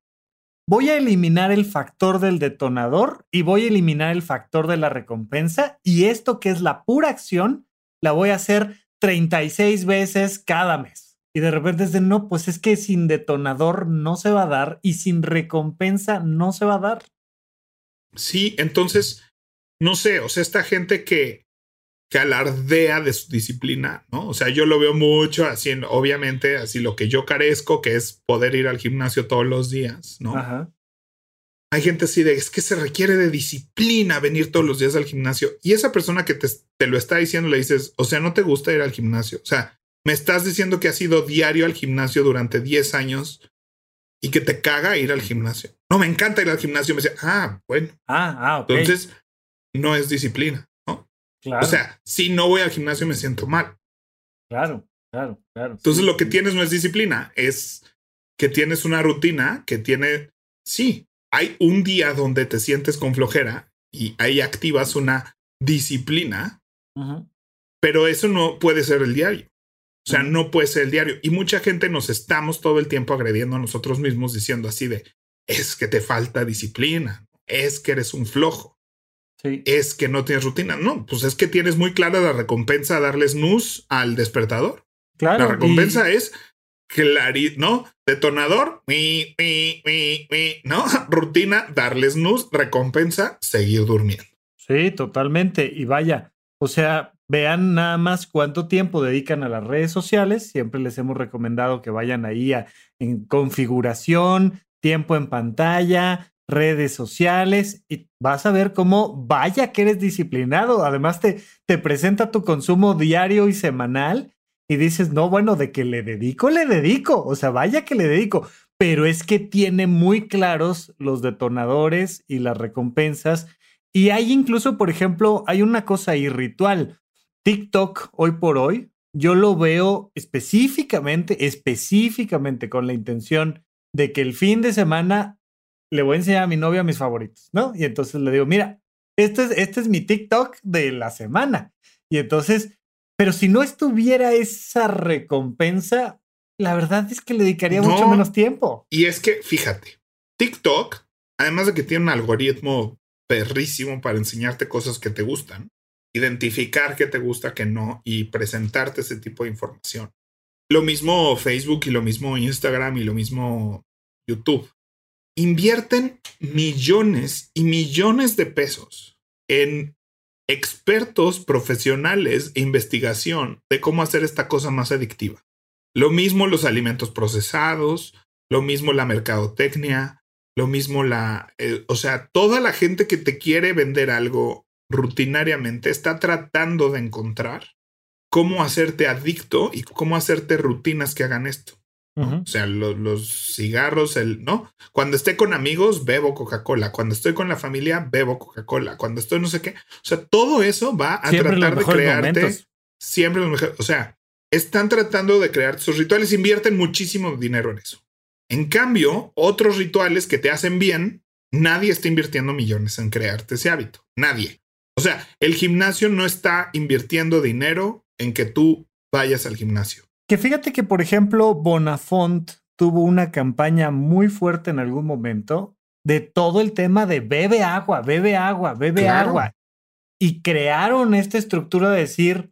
voy a eliminar el factor del detonador y voy a eliminar el factor de la recompensa y esto que es la pura acción, la voy a hacer 36 veces cada mes. Y de repente es de no, pues es que sin detonador no se va a dar y sin recompensa no se va a dar. Sí, entonces, no sé, o sea, esta gente que, que alardea de su disciplina, ¿no? O sea, yo lo veo mucho así, obviamente, así lo que yo carezco, que es poder ir al gimnasio todos los días, ¿no? Ajá. hay gente así de es que se requiere de disciplina venir todos los días al gimnasio y esa persona que te, te lo está diciendo le dices, o sea, no te gusta ir al gimnasio. O sea, me estás diciendo que has ido diario al gimnasio durante 10 años y que te caga ir al gimnasio. No, me encanta ir al gimnasio. Me dice, ah, bueno. Ah, ah, ok. Entonces, no es disciplina, ¿no? claro, O sea, si no voy al gimnasio me siento mal. claro, claro, claro. Entonces, Sí, lo que sí. tienes no es disciplina, es que tienes una rutina que tiene, sí, hay un día donde te sientes con flojera y ahí activas una disciplina, pero eso no puede ser el diario. O sea, no puede ser el diario. Y mucha gente nos estamos todo el tiempo agrediendo a nosotros mismos diciendo así de, es que te falta disciplina, es que eres un flojo, Sí, es que no tienes rutina. No, pues es que tienes muy clara la recompensa darle snooze al despertador. claro. La y- recompensa es claridad, ¿no? Detonador, mi, mi, mi, mi, ¿no? [LAUGHS] Rutina, darle snooze, recompensa, seguir durmiendo. Sí, totalmente. Y vaya, o sea, vean nada más cuánto tiempo dedican a las redes sociales. Siempre les hemos recomendado que vayan ahí a, en configuración, tiempo en pantalla, redes sociales y vas a ver cómo vaya que eres disciplinado. Además te, te presenta tu consumo diario y semanal y dices, no, bueno, de que le dedico, le dedico. O sea, vaya que le dedico. Pero es que tiene muy claros los detonadores y las recompensas y hay incluso, por ejemplo, hay una cosa ahí ritual. TikTok, hoy por hoy, yo lo veo específicamente, específicamente con la intención de que el fin de semana le voy a enseñar a mi novia mis favoritos, ¿no? Y entonces le digo, mira, este es, este es mi TikTok de la semana. Y entonces, pero si no estuviera esa recompensa, la verdad es que le dedicaría mucho No. menos tiempo. Y es que, fíjate, TikTok, además de que tiene un algoritmo perrísimo para enseñarte cosas que te gustan, identificar qué te gusta, qué no, y presentarte ese tipo de información. Lo mismo Facebook y lo mismo Instagram y lo mismo YouTube. Invierten millones y millones de pesos en expertos profesionales e investigación de cómo hacer esta cosa más adictiva. Lo mismo los alimentos procesados, lo mismo la mercadotecnia, lo mismo la, eh, o sea, toda la gente que te quiere vender algo rutinariamente está tratando de encontrar cómo hacerte adicto y cómo hacerte rutinas que hagan esto. O sea, lo- los cigarros, el no. Cuando esté con amigos, bebo Coca-Cola. Cuando estoy con la familia, bebo Coca-Cola. Cuando estoy no sé qué. O sea, todo eso va a Siempre tratar de crearte momentos. siempre los mejores. O sea, están tratando de crear sus rituales, invierten muchísimo dinero en eso. En cambio, otros rituales que te hacen bien, nadie está invirtiendo millones en crearte ese hábito. Nadie. O sea, el gimnasio no está invirtiendo dinero en que tú vayas al gimnasio. Que fíjate que, por ejemplo, Bonafont tuvo una campaña muy fuerte en algún momento de todo el tema de bebe agua, bebe agua, bebe Claro. agua. Y crearon esta estructura de decir,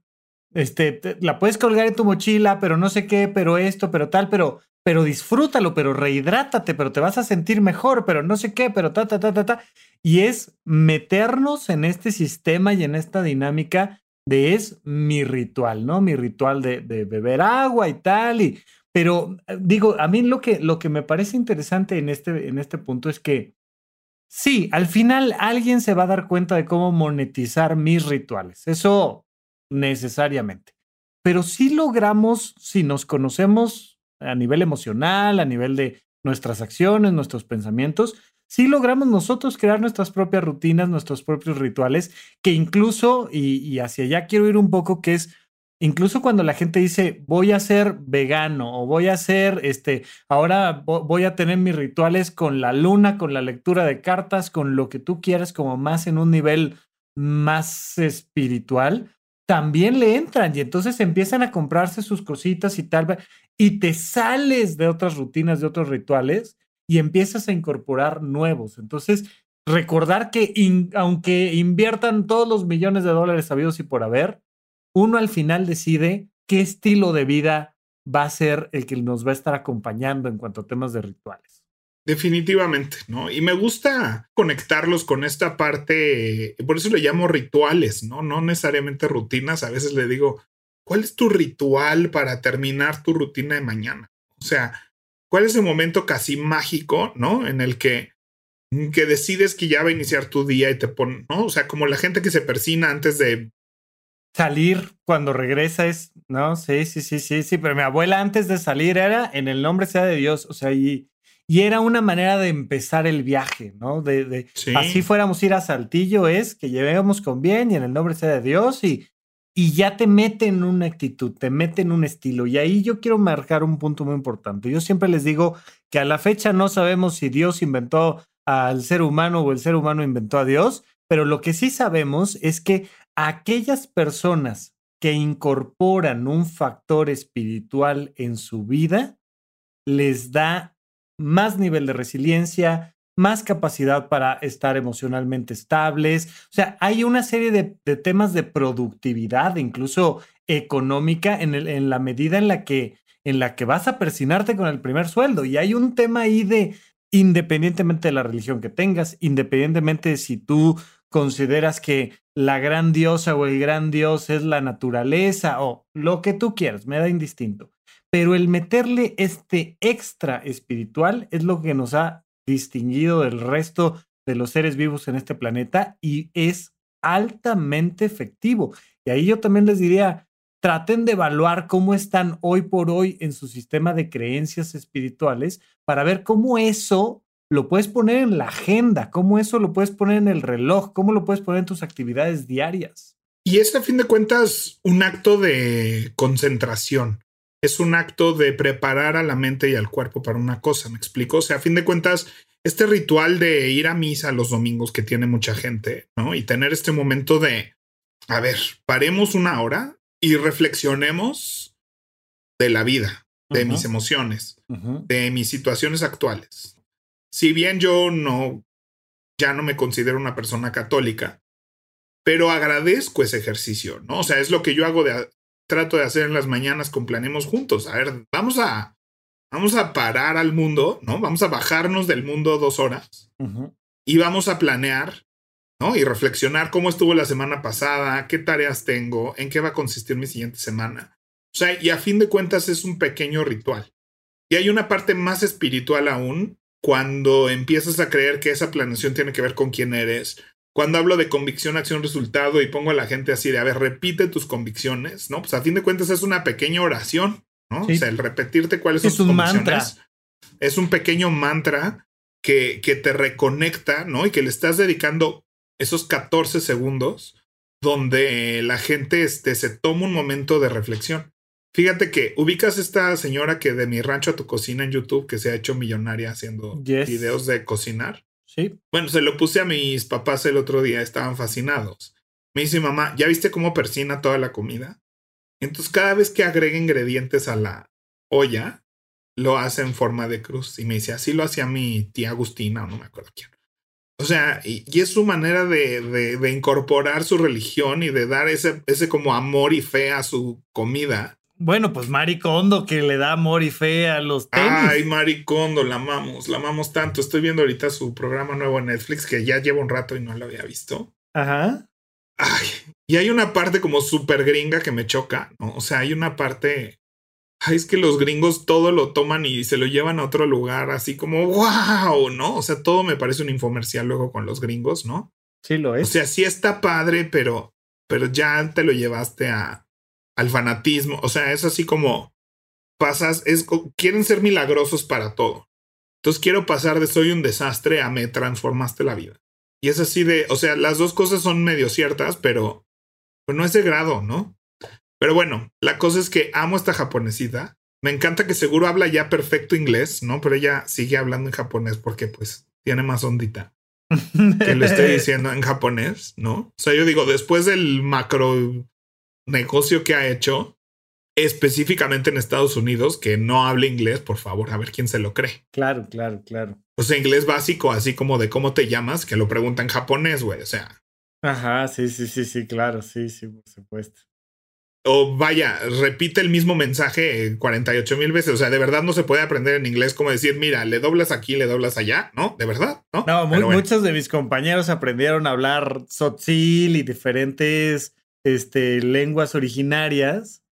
este, te- la puedes colgar en tu mochila, pero no sé qué, pero esto, pero tal, pero, pero disfrútalo, pero rehidrátate, pero te vas a sentir mejor, pero no sé qué, pero ta, ta, ta, ta, ta. Y es meternos en este sistema y en esta dinámica de es mi ritual, ¿no? Mi ritual de, de beber agua y tal. Y, pero eh, digo, a mí lo que, lo que me parece interesante en este, en este punto es que sí, al final alguien se va a dar cuenta de cómo monetizar mis rituales. Eso necesariamente. Pero sí logramos, si nos conocemos a nivel emocional, a nivel de nuestras acciones, nuestros pensamientos, sí logramos nosotros crear nuestras propias rutinas, nuestros propios rituales, que incluso, y, y hacia allá quiero ir un poco, que es incluso cuando la gente dice voy a ser vegano o voy a ser este, ahora vo- voy a tener mis rituales con la luna, con la lectura de cartas, con lo que tú quieras, como más en un nivel más espiritual, también le entran y entonces empiezan a comprarse sus cositas y tal, y te sales de otras rutinas, de otros rituales y empiezas a incorporar nuevos. Entonces, recordar que aunque inviertan todos los millones de dólares habidos y por haber, uno al final decide qué estilo de vida va a ser el que nos va a estar acompañando en cuanto a temas de rituales. Definitivamente, ¿no? Y me gusta conectarlos con esta parte, por eso le llamo rituales, ¿no? No necesariamente rutinas, a veces le digo, ¿cuál es tu ritual para terminar tu rutina de mañana? O sea, ¿cuál es el momento casi mágico, ¿no? En el que que decides que ya va a iniciar tu día y te pone, ¿no? O sea, como la gente que se persina antes de salir cuando regresa es, no, sí, sí, sí, sí, sí, pero mi abuela antes de salir era en el nombre sea de Dios, o sea, y, y era una manera de empezar el viaje, ¿no? De, de así fuéramos a ir a Saltillo, es que llevemos con bien y en el nombre sea de Dios y, y ya te mete en una actitud, te mete en un estilo. Y ahí yo quiero marcar un punto muy importante. Yo siempre les digo que a la fecha no sabemos si Dios inventó al ser humano o el ser humano inventó a Dios, pero lo que sí sabemos es que aquellas personas que incorporan un factor espiritual en su vida les da más nivel de resiliencia, más capacidad para estar emocionalmente estables. O sea, hay una serie de, temas de productividad, incluso económica, en, la medida en la, que, en la que vas a persinarte con el primer sueldo. Y hay un tema ahí de, independientemente de la religión que tengas, independientemente de si tú consideras que la gran diosa o el gran dios es la naturaleza o lo que tú quieras, me da indistinto. Pero el meterle este extra espiritual es lo que nos ha distinguido del resto de los seres vivos en este planeta y es altamente efectivo. Y ahí yo también les diría, traten de evaluar cómo están hoy por hoy en su sistema de creencias espirituales para ver cómo eso lo puedes poner en la agenda, cómo eso lo puedes poner en el reloj, cómo lo puedes poner en tus actividades diarias. Y es a fin de cuentas un acto de concentración. Es un acto de preparar a la mente y al cuerpo para una cosa, ¿me explico? O sea, a fin de cuentas, este ritual de ir a misa los domingos que tiene mucha gente, ¿no? Y tener este momento de, a ver, paremos una hora y reflexionemos de la vida, de mis emociones, de mis situaciones actuales, si bien yo no, ya no me considero una persona católica, pero agradezco ese ejercicio, ¿no? O sea, es lo que yo hago de, trato de hacer en las mañanas con Planemos Juntos. A ver, vamos a, vamos a parar al mundo, ¿no? Vamos a bajarnos del mundo dos horas y vamos a planear, ¿no? Y reflexionar cómo estuvo la semana pasada, qué tareas tengo, en qué va a consistir mi siguiente semana. O sea, y a fin de cuentas es un pequeño ritual. Y hay una parte más espiritual aún, cuando empiezas a creer que esa planeación tiene que ver con quién eres, cuando hablo de convicción, acción, resultado y pongo a la gente así de, a ver, repite tus convicciones, ¿no? Pues a fin de cuentas es una pequeña oración, ¿no? O sea, el repetirte cuáles son tus un Mantra. Es un pequeño mantra que, que te reconecta, ¿no? Y que le estás dedicando esos 14 segundos donde la gente este, se toma un momento de reflexión. Fíjate que ubicas esta señora que de mi rancho a tu cocina en YouTube que se ha hecho millonaria haciendo videos de cocinar. Bueno, se lo puse a mis papás el otro día, estaban fascinados. Me dice mamá, ¿ya viste cómo persina toda la comida? Entonces cada vez que agrega ingredientes a la olla, lo hace en forma de cruz. Y me dice, así lo hacía mi tía Agustina, o no me acuerdo quién. O sea, y, es su manera de, de, de, incorporar su religión y de dar ese, ese como amor y fe a su comida bueno, pues Maricondo que le da amor y fe a los tenis. Ay, Maricondo, la amamos, la amamos tanto. Estoy viendo ahorita su programa nuevo en Netflix que ya lleva un rato y no lo había visto. Ajá. Ay, y hay una parte como súper gringa que me choca, ¿no? O sea, hay una parte. Ay, es que los gringos todo lo toman y se lo llevan a otro lugar, así como wow, ¿no? O sea, todo me parece un infomercial luego con los gringos, ¿no? Sí, lo es. O sea, sí está padre, pero, pero ya te lo llevaste a, al fanatismo. O sea, es así como pasas, es, quieren ser milagrosos para todo. Entonces quiero pasar de soy un desastre a me transformaste la vida. Y es así de, o sea, las dos cosas son medio ciertas, pero pues no es de grado, ¿no? Pero bueno, la cosa es que amo esta japonesita. Me encanta que seguro habla ya perfecto inglés, ¿no? Pero ella sigue hablando en japonés porque pues tiene más ondita que lo esté [LAUGHS] diciendo en japonés, ¿no? O sea, yo digo, después del macro negocio que ha hecho específicamente en Estados Unidos que no hable inglés, por favor, a ver quién se lo cree. Claro, claro, claro. O sea, inglés básico, así como de cómo te llamas, que lo pregunta en japonés, güey, o sea. Ajá, sí, sí, sí, sí, claro, sí, sí, por supuesto. O vaya, repite el mismo mensaje 48 mil veces. O sea, de verdad no se puede aprender en inglés como decir, mira, le doblas aquí, le doblas allá, ¿no? De verdad, ¿no? No, muchos de mis compañeros aprendieron a hablar sotzil y diferentes este, lenguas originarias,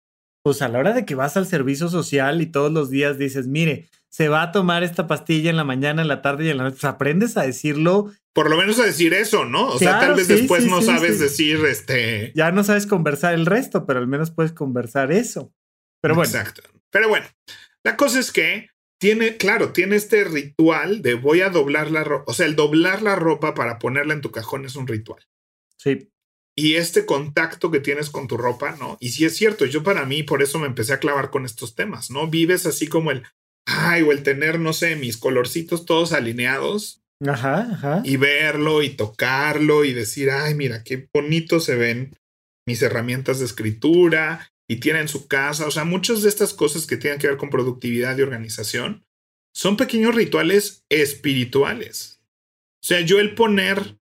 pues a la hora de que vas al servicio social y todos los días dices, mire, se va a tomar esta pastilla en la mañana, en la tarde y en la noche. Pues aprendes a decirlo. Por lo menos a decir eso, ¿no? O sea, tal vez después no sabes decir este. Ya no sabes conversar el resto, pero al menos puedes conversar eso. Pero bueno. Exacto. Pero bueno, la cosa es que tiene, claro, tiene este ritual de voy a doblar la ropa. O sea, el doblar la ropa para ponerla en tu cajón es un ritual. Sí. Y este contacto que tienes con tu ropa, ¿no? Y sí es cierto, yo para mí, por eso me empecé a clavar con estos temas, ¿no? Vives así como el, ay, o el tener, no sé, mis colorcitos todos alineados. Ajá, ajá. Y verlo y tocarlo y decir, ay, mira, qué bonito se ven mis herramientas de escritura y tienen su casa. O sea, muchas de estas cosas que tienen que ver con productividad y organización son pequeños rituales espirituales. O sea, yo el poner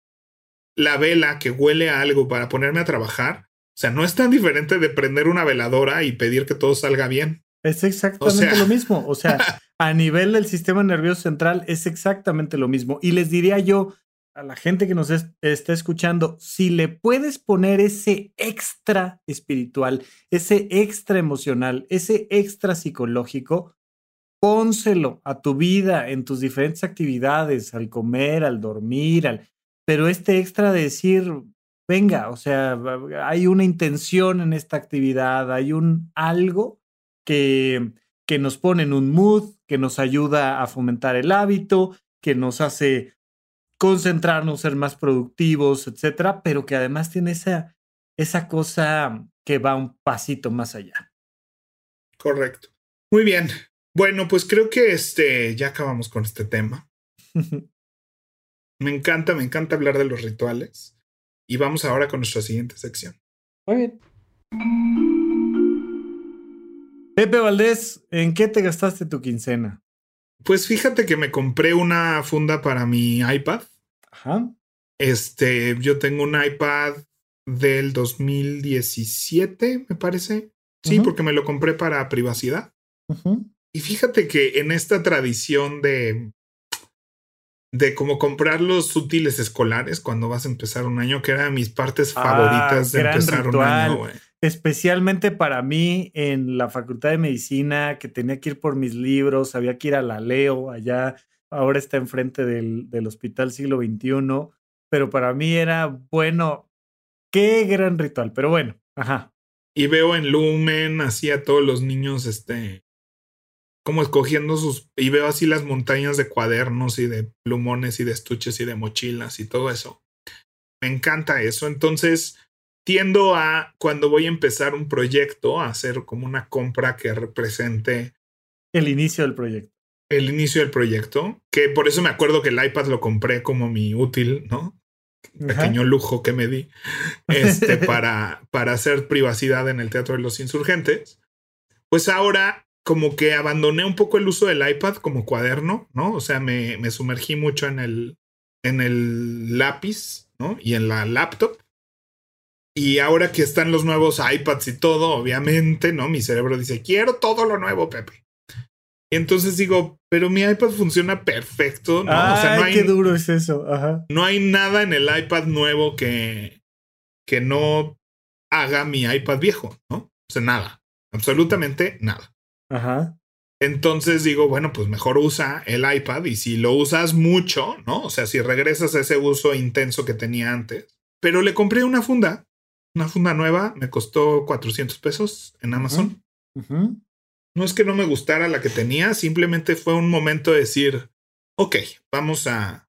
la vela que huele a algo para ponerme a trabajar, o sea, no es tan diferente de prender una veladora y pedir que todo salga bien. Es exactamente lo mismo. O sea, [LAUGHS] a nivel del sistema nervioso central es exactamente lo mismo. Y les diría yo a la gente que nos está escuchando, si le puedes poner ese extra espiritual, ese extra emocional, ese extra psicológico, pónselo a tu vida en tus diferentes actividades, al comer, al dormir, al... pero este extra de decir, venga, o sea, hay una intención en esta actividad, hay un algo que, que nos pone en un mood, que nos ayuda a fomentar el hábito, que nos hace concentrarnos, ser más productivos, etcétera, pero que además tiene esa, esa cosa que va un pasito más allá. Correcto. Muy bien. Bueno, pues creo que este ya acabamos con este tema. [LAUGHS] me encanta, me encanta hablar de los rituales. Y vamos ahora con nuestra siguiente sección. Muy bien. Pepe Valdés, ¿en qué te gastaste tu quincena? Pues fíjate que me compré una funda para mi iPad. Ajá. Este, yo tengo un iPad del 2017, me parece. Sí, porque me lo compré para privacidad. Y fíjate que en esta tradición de de como comprar los útiles escolares cuando vas a empezar un año, que eran mis partes ah, favoritas de empezar un año, güey especialmente para mí en la Facultad de Medicina, que tenía que ir por mis libros, había que ir a la Leo, allá, ahora está enfrente del, del Hospital Siglo XXI, pero para mí era, bueno, qué gran ritual, pero bueno, ajá. Y veo en Lumen así a todos los niños, este, como escogiendo sus, y veo así las montañas de cuadernos y de plumones y de estuches y de mochilas y todo eso. Me encanta eso, entonces tiendo a, cuando voy a empezar un proyecto, a hacer como una compra que represente... El inicio del proyecto. El inicio del proyecto, que por eso me acuerdo que el iPad lo compré como mi útil, ¿no? Pequeño lujo que me di este, [LAUGHS] para, para hacer privacidad en el Teatro de los Insurgentes. Pues ahora como que abandoné un poco el uso del iPad como cuaderno, ¿no? O sea, me, me sumergí mucho en el, en el lápiz, ¿no? Y en la laptop. Y ahora que están los nuevos iPads y todo, obviamente, ¿no? Mi cerebro dice, quiero todo lo nuevo, Pepe. Y entonces digo, pero mi iPad funciona perfecto, ¿no? o sea, no hay, qué duro es eso. No hay nada en el iPad nuevo que, que no haga mi iPad viejo, ¿no? O sea, nada. Absolutamente nada. Ajá. Entonces digo, bueno, pues mejor usa el iPad y si lo usas mucho, ¿no? O sea, si regresas a ese uso intenso que tenía antes. Pero le compré una funda una funda nueva me costó 400 pesos en Amazon. No es que no me gustara la que tenía, simplemente fue un momento de decir, ok, vamos a,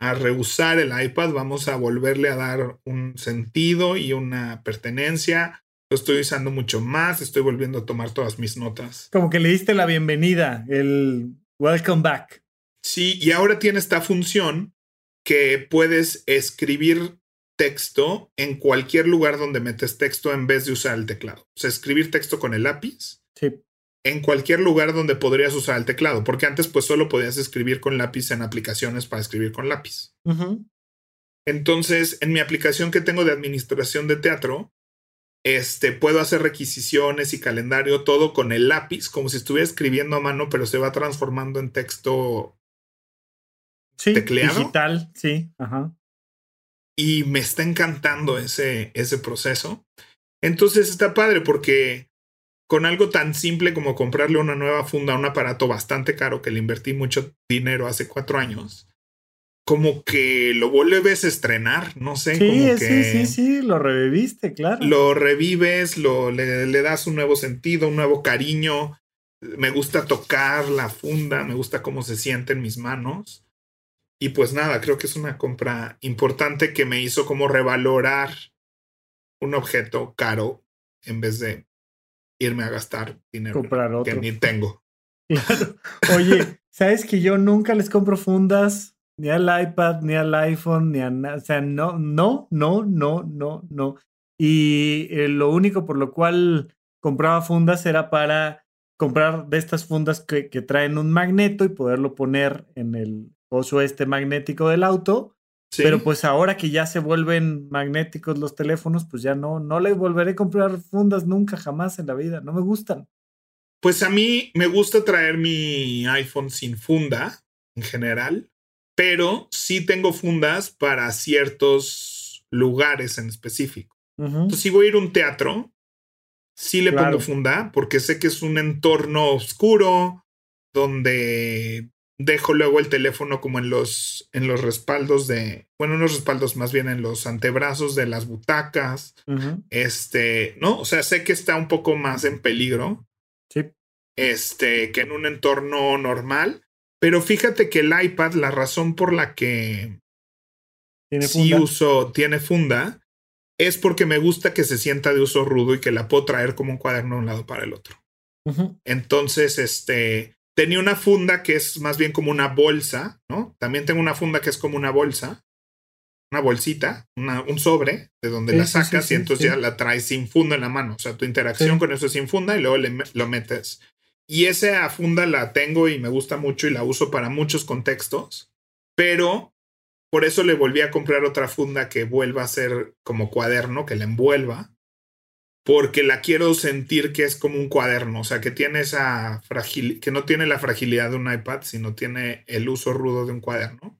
a rehusar el iPad, vamos a volverle a dar un sentido y una pertenencia. Lo estoy usando mucho más, estoy volviendo a tomar todas mis notas. Como que le diste la bienvenida, el welcome back. Sí, y ahora tiene esta función que puedes escribir texto en cualquier lugar donde metes texto en vez de usar el teclado. O sea, escribir texto con el lápiz. Sí. En cualquier lugar donde podrías usar el teclado, porque antes pues solo podías escribir con lápiz en aplicaciones para escribir con lápiz. Entonces, en mi aplicación que tengo de administración de teatro, este, puedo hacer requisiciones y calendario, todo con el lápiz, como si estuviera escribiendo a mano, pero se va transformando en texto sí, digital, sí, ajá. Y me está encantando ese, ese proceso. Entonces está padre porque con algo tan simple como comprarle una nueva funda a un aparato bastante caro que le invertí mucho dinero hace cuatro años, como que lo vuelves a estrenar, no sé. Sí, como sí, que sí, sí, lo reviviste, claro. Lo revives, lo, le, le das un nuevo sentido, un nuevo cariño. Me gusta tocar la funda, me gusta cómo se siente en mis manos. Y pues nada, creo que es una compra importante que me hizo como revalorar un objeto caro en vez de irme a gastar dinero Comprar que otro. ni tengo. [LAUGHS] Claro. Oye, ¿sabes que yo nunca les compro fundas? Ni al iPad, ni al iPhone, ni a nada. O sea, no, no, no, no, no, no. Y eh, lo único por lo cual compraba fundas era para comprar de estas fundas que, que traen un magneto y poderlo poner en el coso este magnético del auto. Sí. Pero pues ahora que ya se vuelven magnéticos los teléfonos, pues ya no, no le volveré a comprar fundas nunca, jamás en la vida. No me gustan. Pues a mí me gusta traer mi iPhone sin funda en general, pero sí tengo fundas para ciertos lugares en específico. Entonces, si voy a ir a un teatro, sí le Claro. pongo funda porque sé que es un entorno oscuro donde dejo luego el teléfono como en los en los respaldos de, bueno, unos respaldos más bien en los antebrazos de las butacas, este, ¿no? O sea, sé que está un poco más en peligro Sí. este, que en un entorno normal. Pero fíjate que el iPad, la razón por la que Tiene sí funda. uso, tiene funda, es porque me gusta que se sienta de uso rudo y que la puedo traer como un cuaderno de un lado para el otro. Entonces, este, tenía una funda que es más bien como una bolsa, ¿no? También tengo una funda que es como una bolsa, una bolsita, una- un sobre de donde Sí, la sí, sacas sí, y entonces ya la traes sin funda en la mano. O sea, tu interacción con eso es sin funda y luego le lo metes. Y esa funda la tengo y me gusta mucho y la uso para muchos contextos, pero por eso le volví a comprar otra funda que vuelva a ser como cuaderno, que la envuelva, porque la quiero sentir que es como un cuaderno, o sea, que tiene esa fragilidad, que no tiene la fragilidad de un iPad, sino tiene el uso rudo de un cuaderno.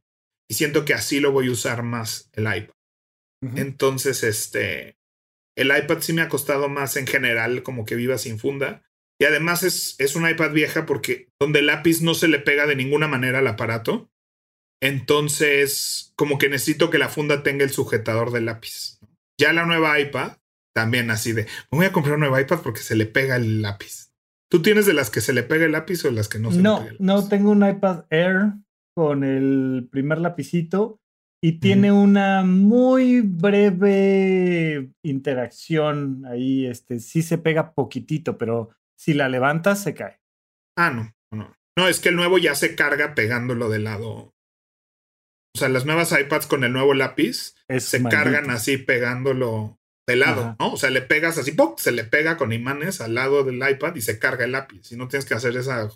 Y siento que así lo voy a usar más el iPad. Entonces, este, el iPad sí me ha costado más en general, como que viva sin funda. Y además es, es un iPad vieja porque donde el lápiz no se le pega de ninguna manera al aparato. Entonces, como que necesito que la funda tenga el sujetador del lápiz. Ya la nueva iPad, también así de, me voy a comprar un nuevo iPad porque se le pega el lápiz. ¿Tú tienes de las que se le pega el lápiz o las que no se le No, pega el no, lápiz? tengo un iPad Air con el primer lapicito y tiene una muy breve interacción ahí. Este sí se pega poquitito, pero si la levantas se cae. Ah, no, no. No, es que el nuevo ya se carga pegándolo de lado. O sea, las nuevas iPads con el nuevo lápiz Es se maldito. cargan así pegándolo de lado, Ajá. ¿no? O sea, le pegas así, ¡pum! se le pega con imanes al lado del iPad y se carga el lápiz. Y no tienes que hacer esa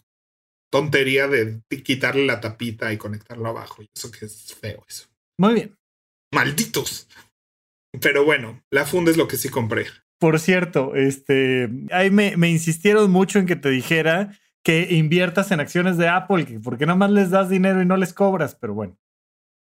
tontería de quitarle la tapita y conectarlo abajo. Y eso que es feo, eso. Muy bien. Malditos. Pero bueno, la funda es lo que sí compré. Por cierto, este, ahí me, me insistieron mucho en que te dijera que inviertas en acciones de Apple, que porque nomás les das dinero y no les cobras, pero bueno,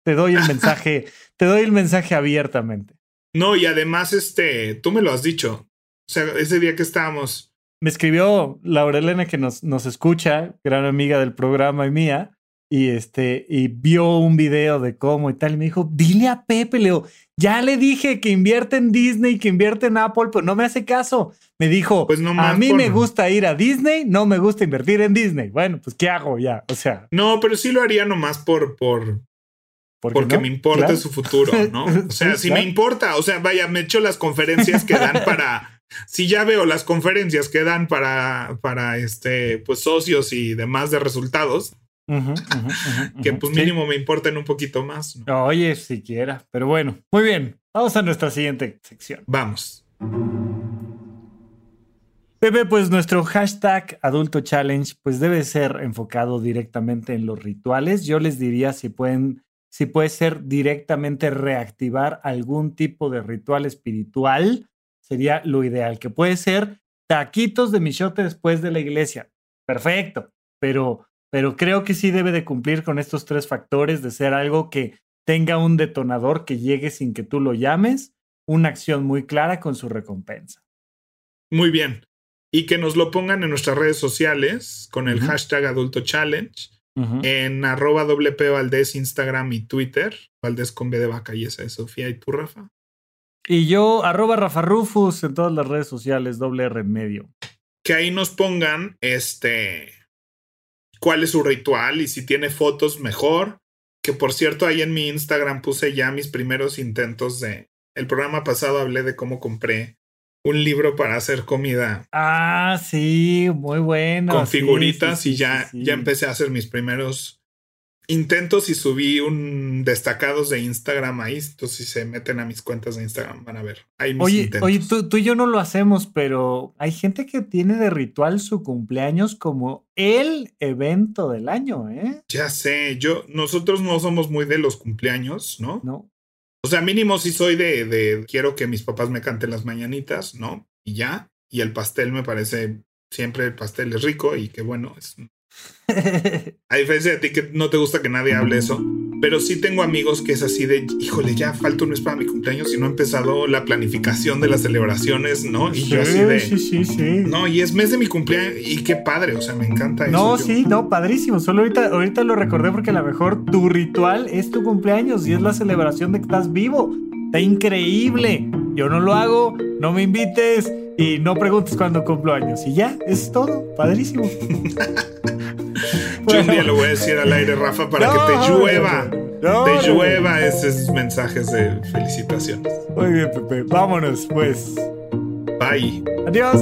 te doy el mensaje, [LAUGHS] te doy el mensaje abiertamente. No, y además, este, tú me lo has dicho. O sea, ese día que estábamos, Me escribió Laurelena que nos, nos escucha, gran amiga del programa y mía, y este, y vio un video de cómo y tal, y me dijo, dile a Pepe, Leo, ya le dije que invierte en Disney, que invierte en Apple, pero no me hace caso. Me dijo, Pues nomás a mí por- me gusta ir a Disney, no me gusta invertir en Disney. Bueno, pues ¿qué hago ya? O sea, no, pero sí lo haría nomás por, por, ¿por qué porque no? me importa Claro. su futuro, ¿no? [LAUGHS] O sea, Sí, si claro. me importa, o sea, vaya, me echo las conferencias que dan [LAUGHS] para, si ya veo las conferencias que dan para, para este, pues socios y demás de resultados, Que pues Sí. mínimo me importen un poquito más. ¿no? Oye, siquiera, pero bueno, muy bien. Vamos a nuestra siguiente sección. Vamos. Pepe, pues nuestro hashtag Adulto Challenge pues debe ser enfocado directamente en los rituales. Yo les diría si pueden, si puede ser directamente reactivar algún tipo de ritual espiritual, sería lo ideal, que puede ser taquitos de michote después de la iglesia. Perfecto, pero, pero creo que sí debe de cumplir con estos tres factores de ser algo que tenga un detonador que llegue sin que tú lo llames, una acción muy clara con su recompensa. Muy bien. y que nos lo pongan en nuestras redes sociales con el hashtag Adulto Challenge. En arroba WP Valdés, Instagram y Twitter. Valdés con B de vaca y esa es Sofía. ¿Y tú, Rafa? Y yo, arroba Rafa Rufus en todas las redes sociales, doble R en medio. Que ahí nos pongan este cuál es su ritual y si tiene fotos mejor. Que por cierto, ahí en mi Instagram puse ya mis primeros intentos de. El programa pasado hablé de cómo compré un libro para hacer comida. Ah, sí, muy bueno. Con figuritas y ya, ya empecé a hacer mis primeros intentos y subí un destacados de Instagram ahí. Entonces, si se meten a mis cuentas de Instagram, van a ver. oye, oye tú, tú, y yo no lo hacemos, pero hay gente que tiene de ritual su cumpleaños como el evento del año, ¿eh? Ya sé, yo, nosotros no somos muy de los cumpleaños, ¿no? No. O sea, mínimo si soy de, de quiero que mis papás me canten las mañanitas, ¿no? Y ya. Y el pastel me parece, siempre el pastel es rico y que bueno, es... [LAUGHS] A diferencia de ti que no te gusta que nadie hable eso, pero sí tengo amigos que es así de, híjole, ya falta un mes para mi cumpleaños y no ha empezado la planificación de las celebraciones, ¿no? Y yo así de, sí, sí, sí. No, y es mes de mi cumpleaños y qué padre, o sea, me encanta eso. No, sí, no, padrísimo. Solo ahorita, ahorita lo recordé porque a lo mejor tu ritual es tu cumpleaños y es la celebración de que estás vivo. Está increíble. Yo no lo hago, no me invites y no preguntes cuándo cumplo años. Y ya, es todo. Padrísimo. Yo un día lo voy a decir al aire, Rafa, para que te llueva. te llueva esos mensajes de felicitaciones. Muy bien, Pepe. Vámonos, pues. Bye. Adiós.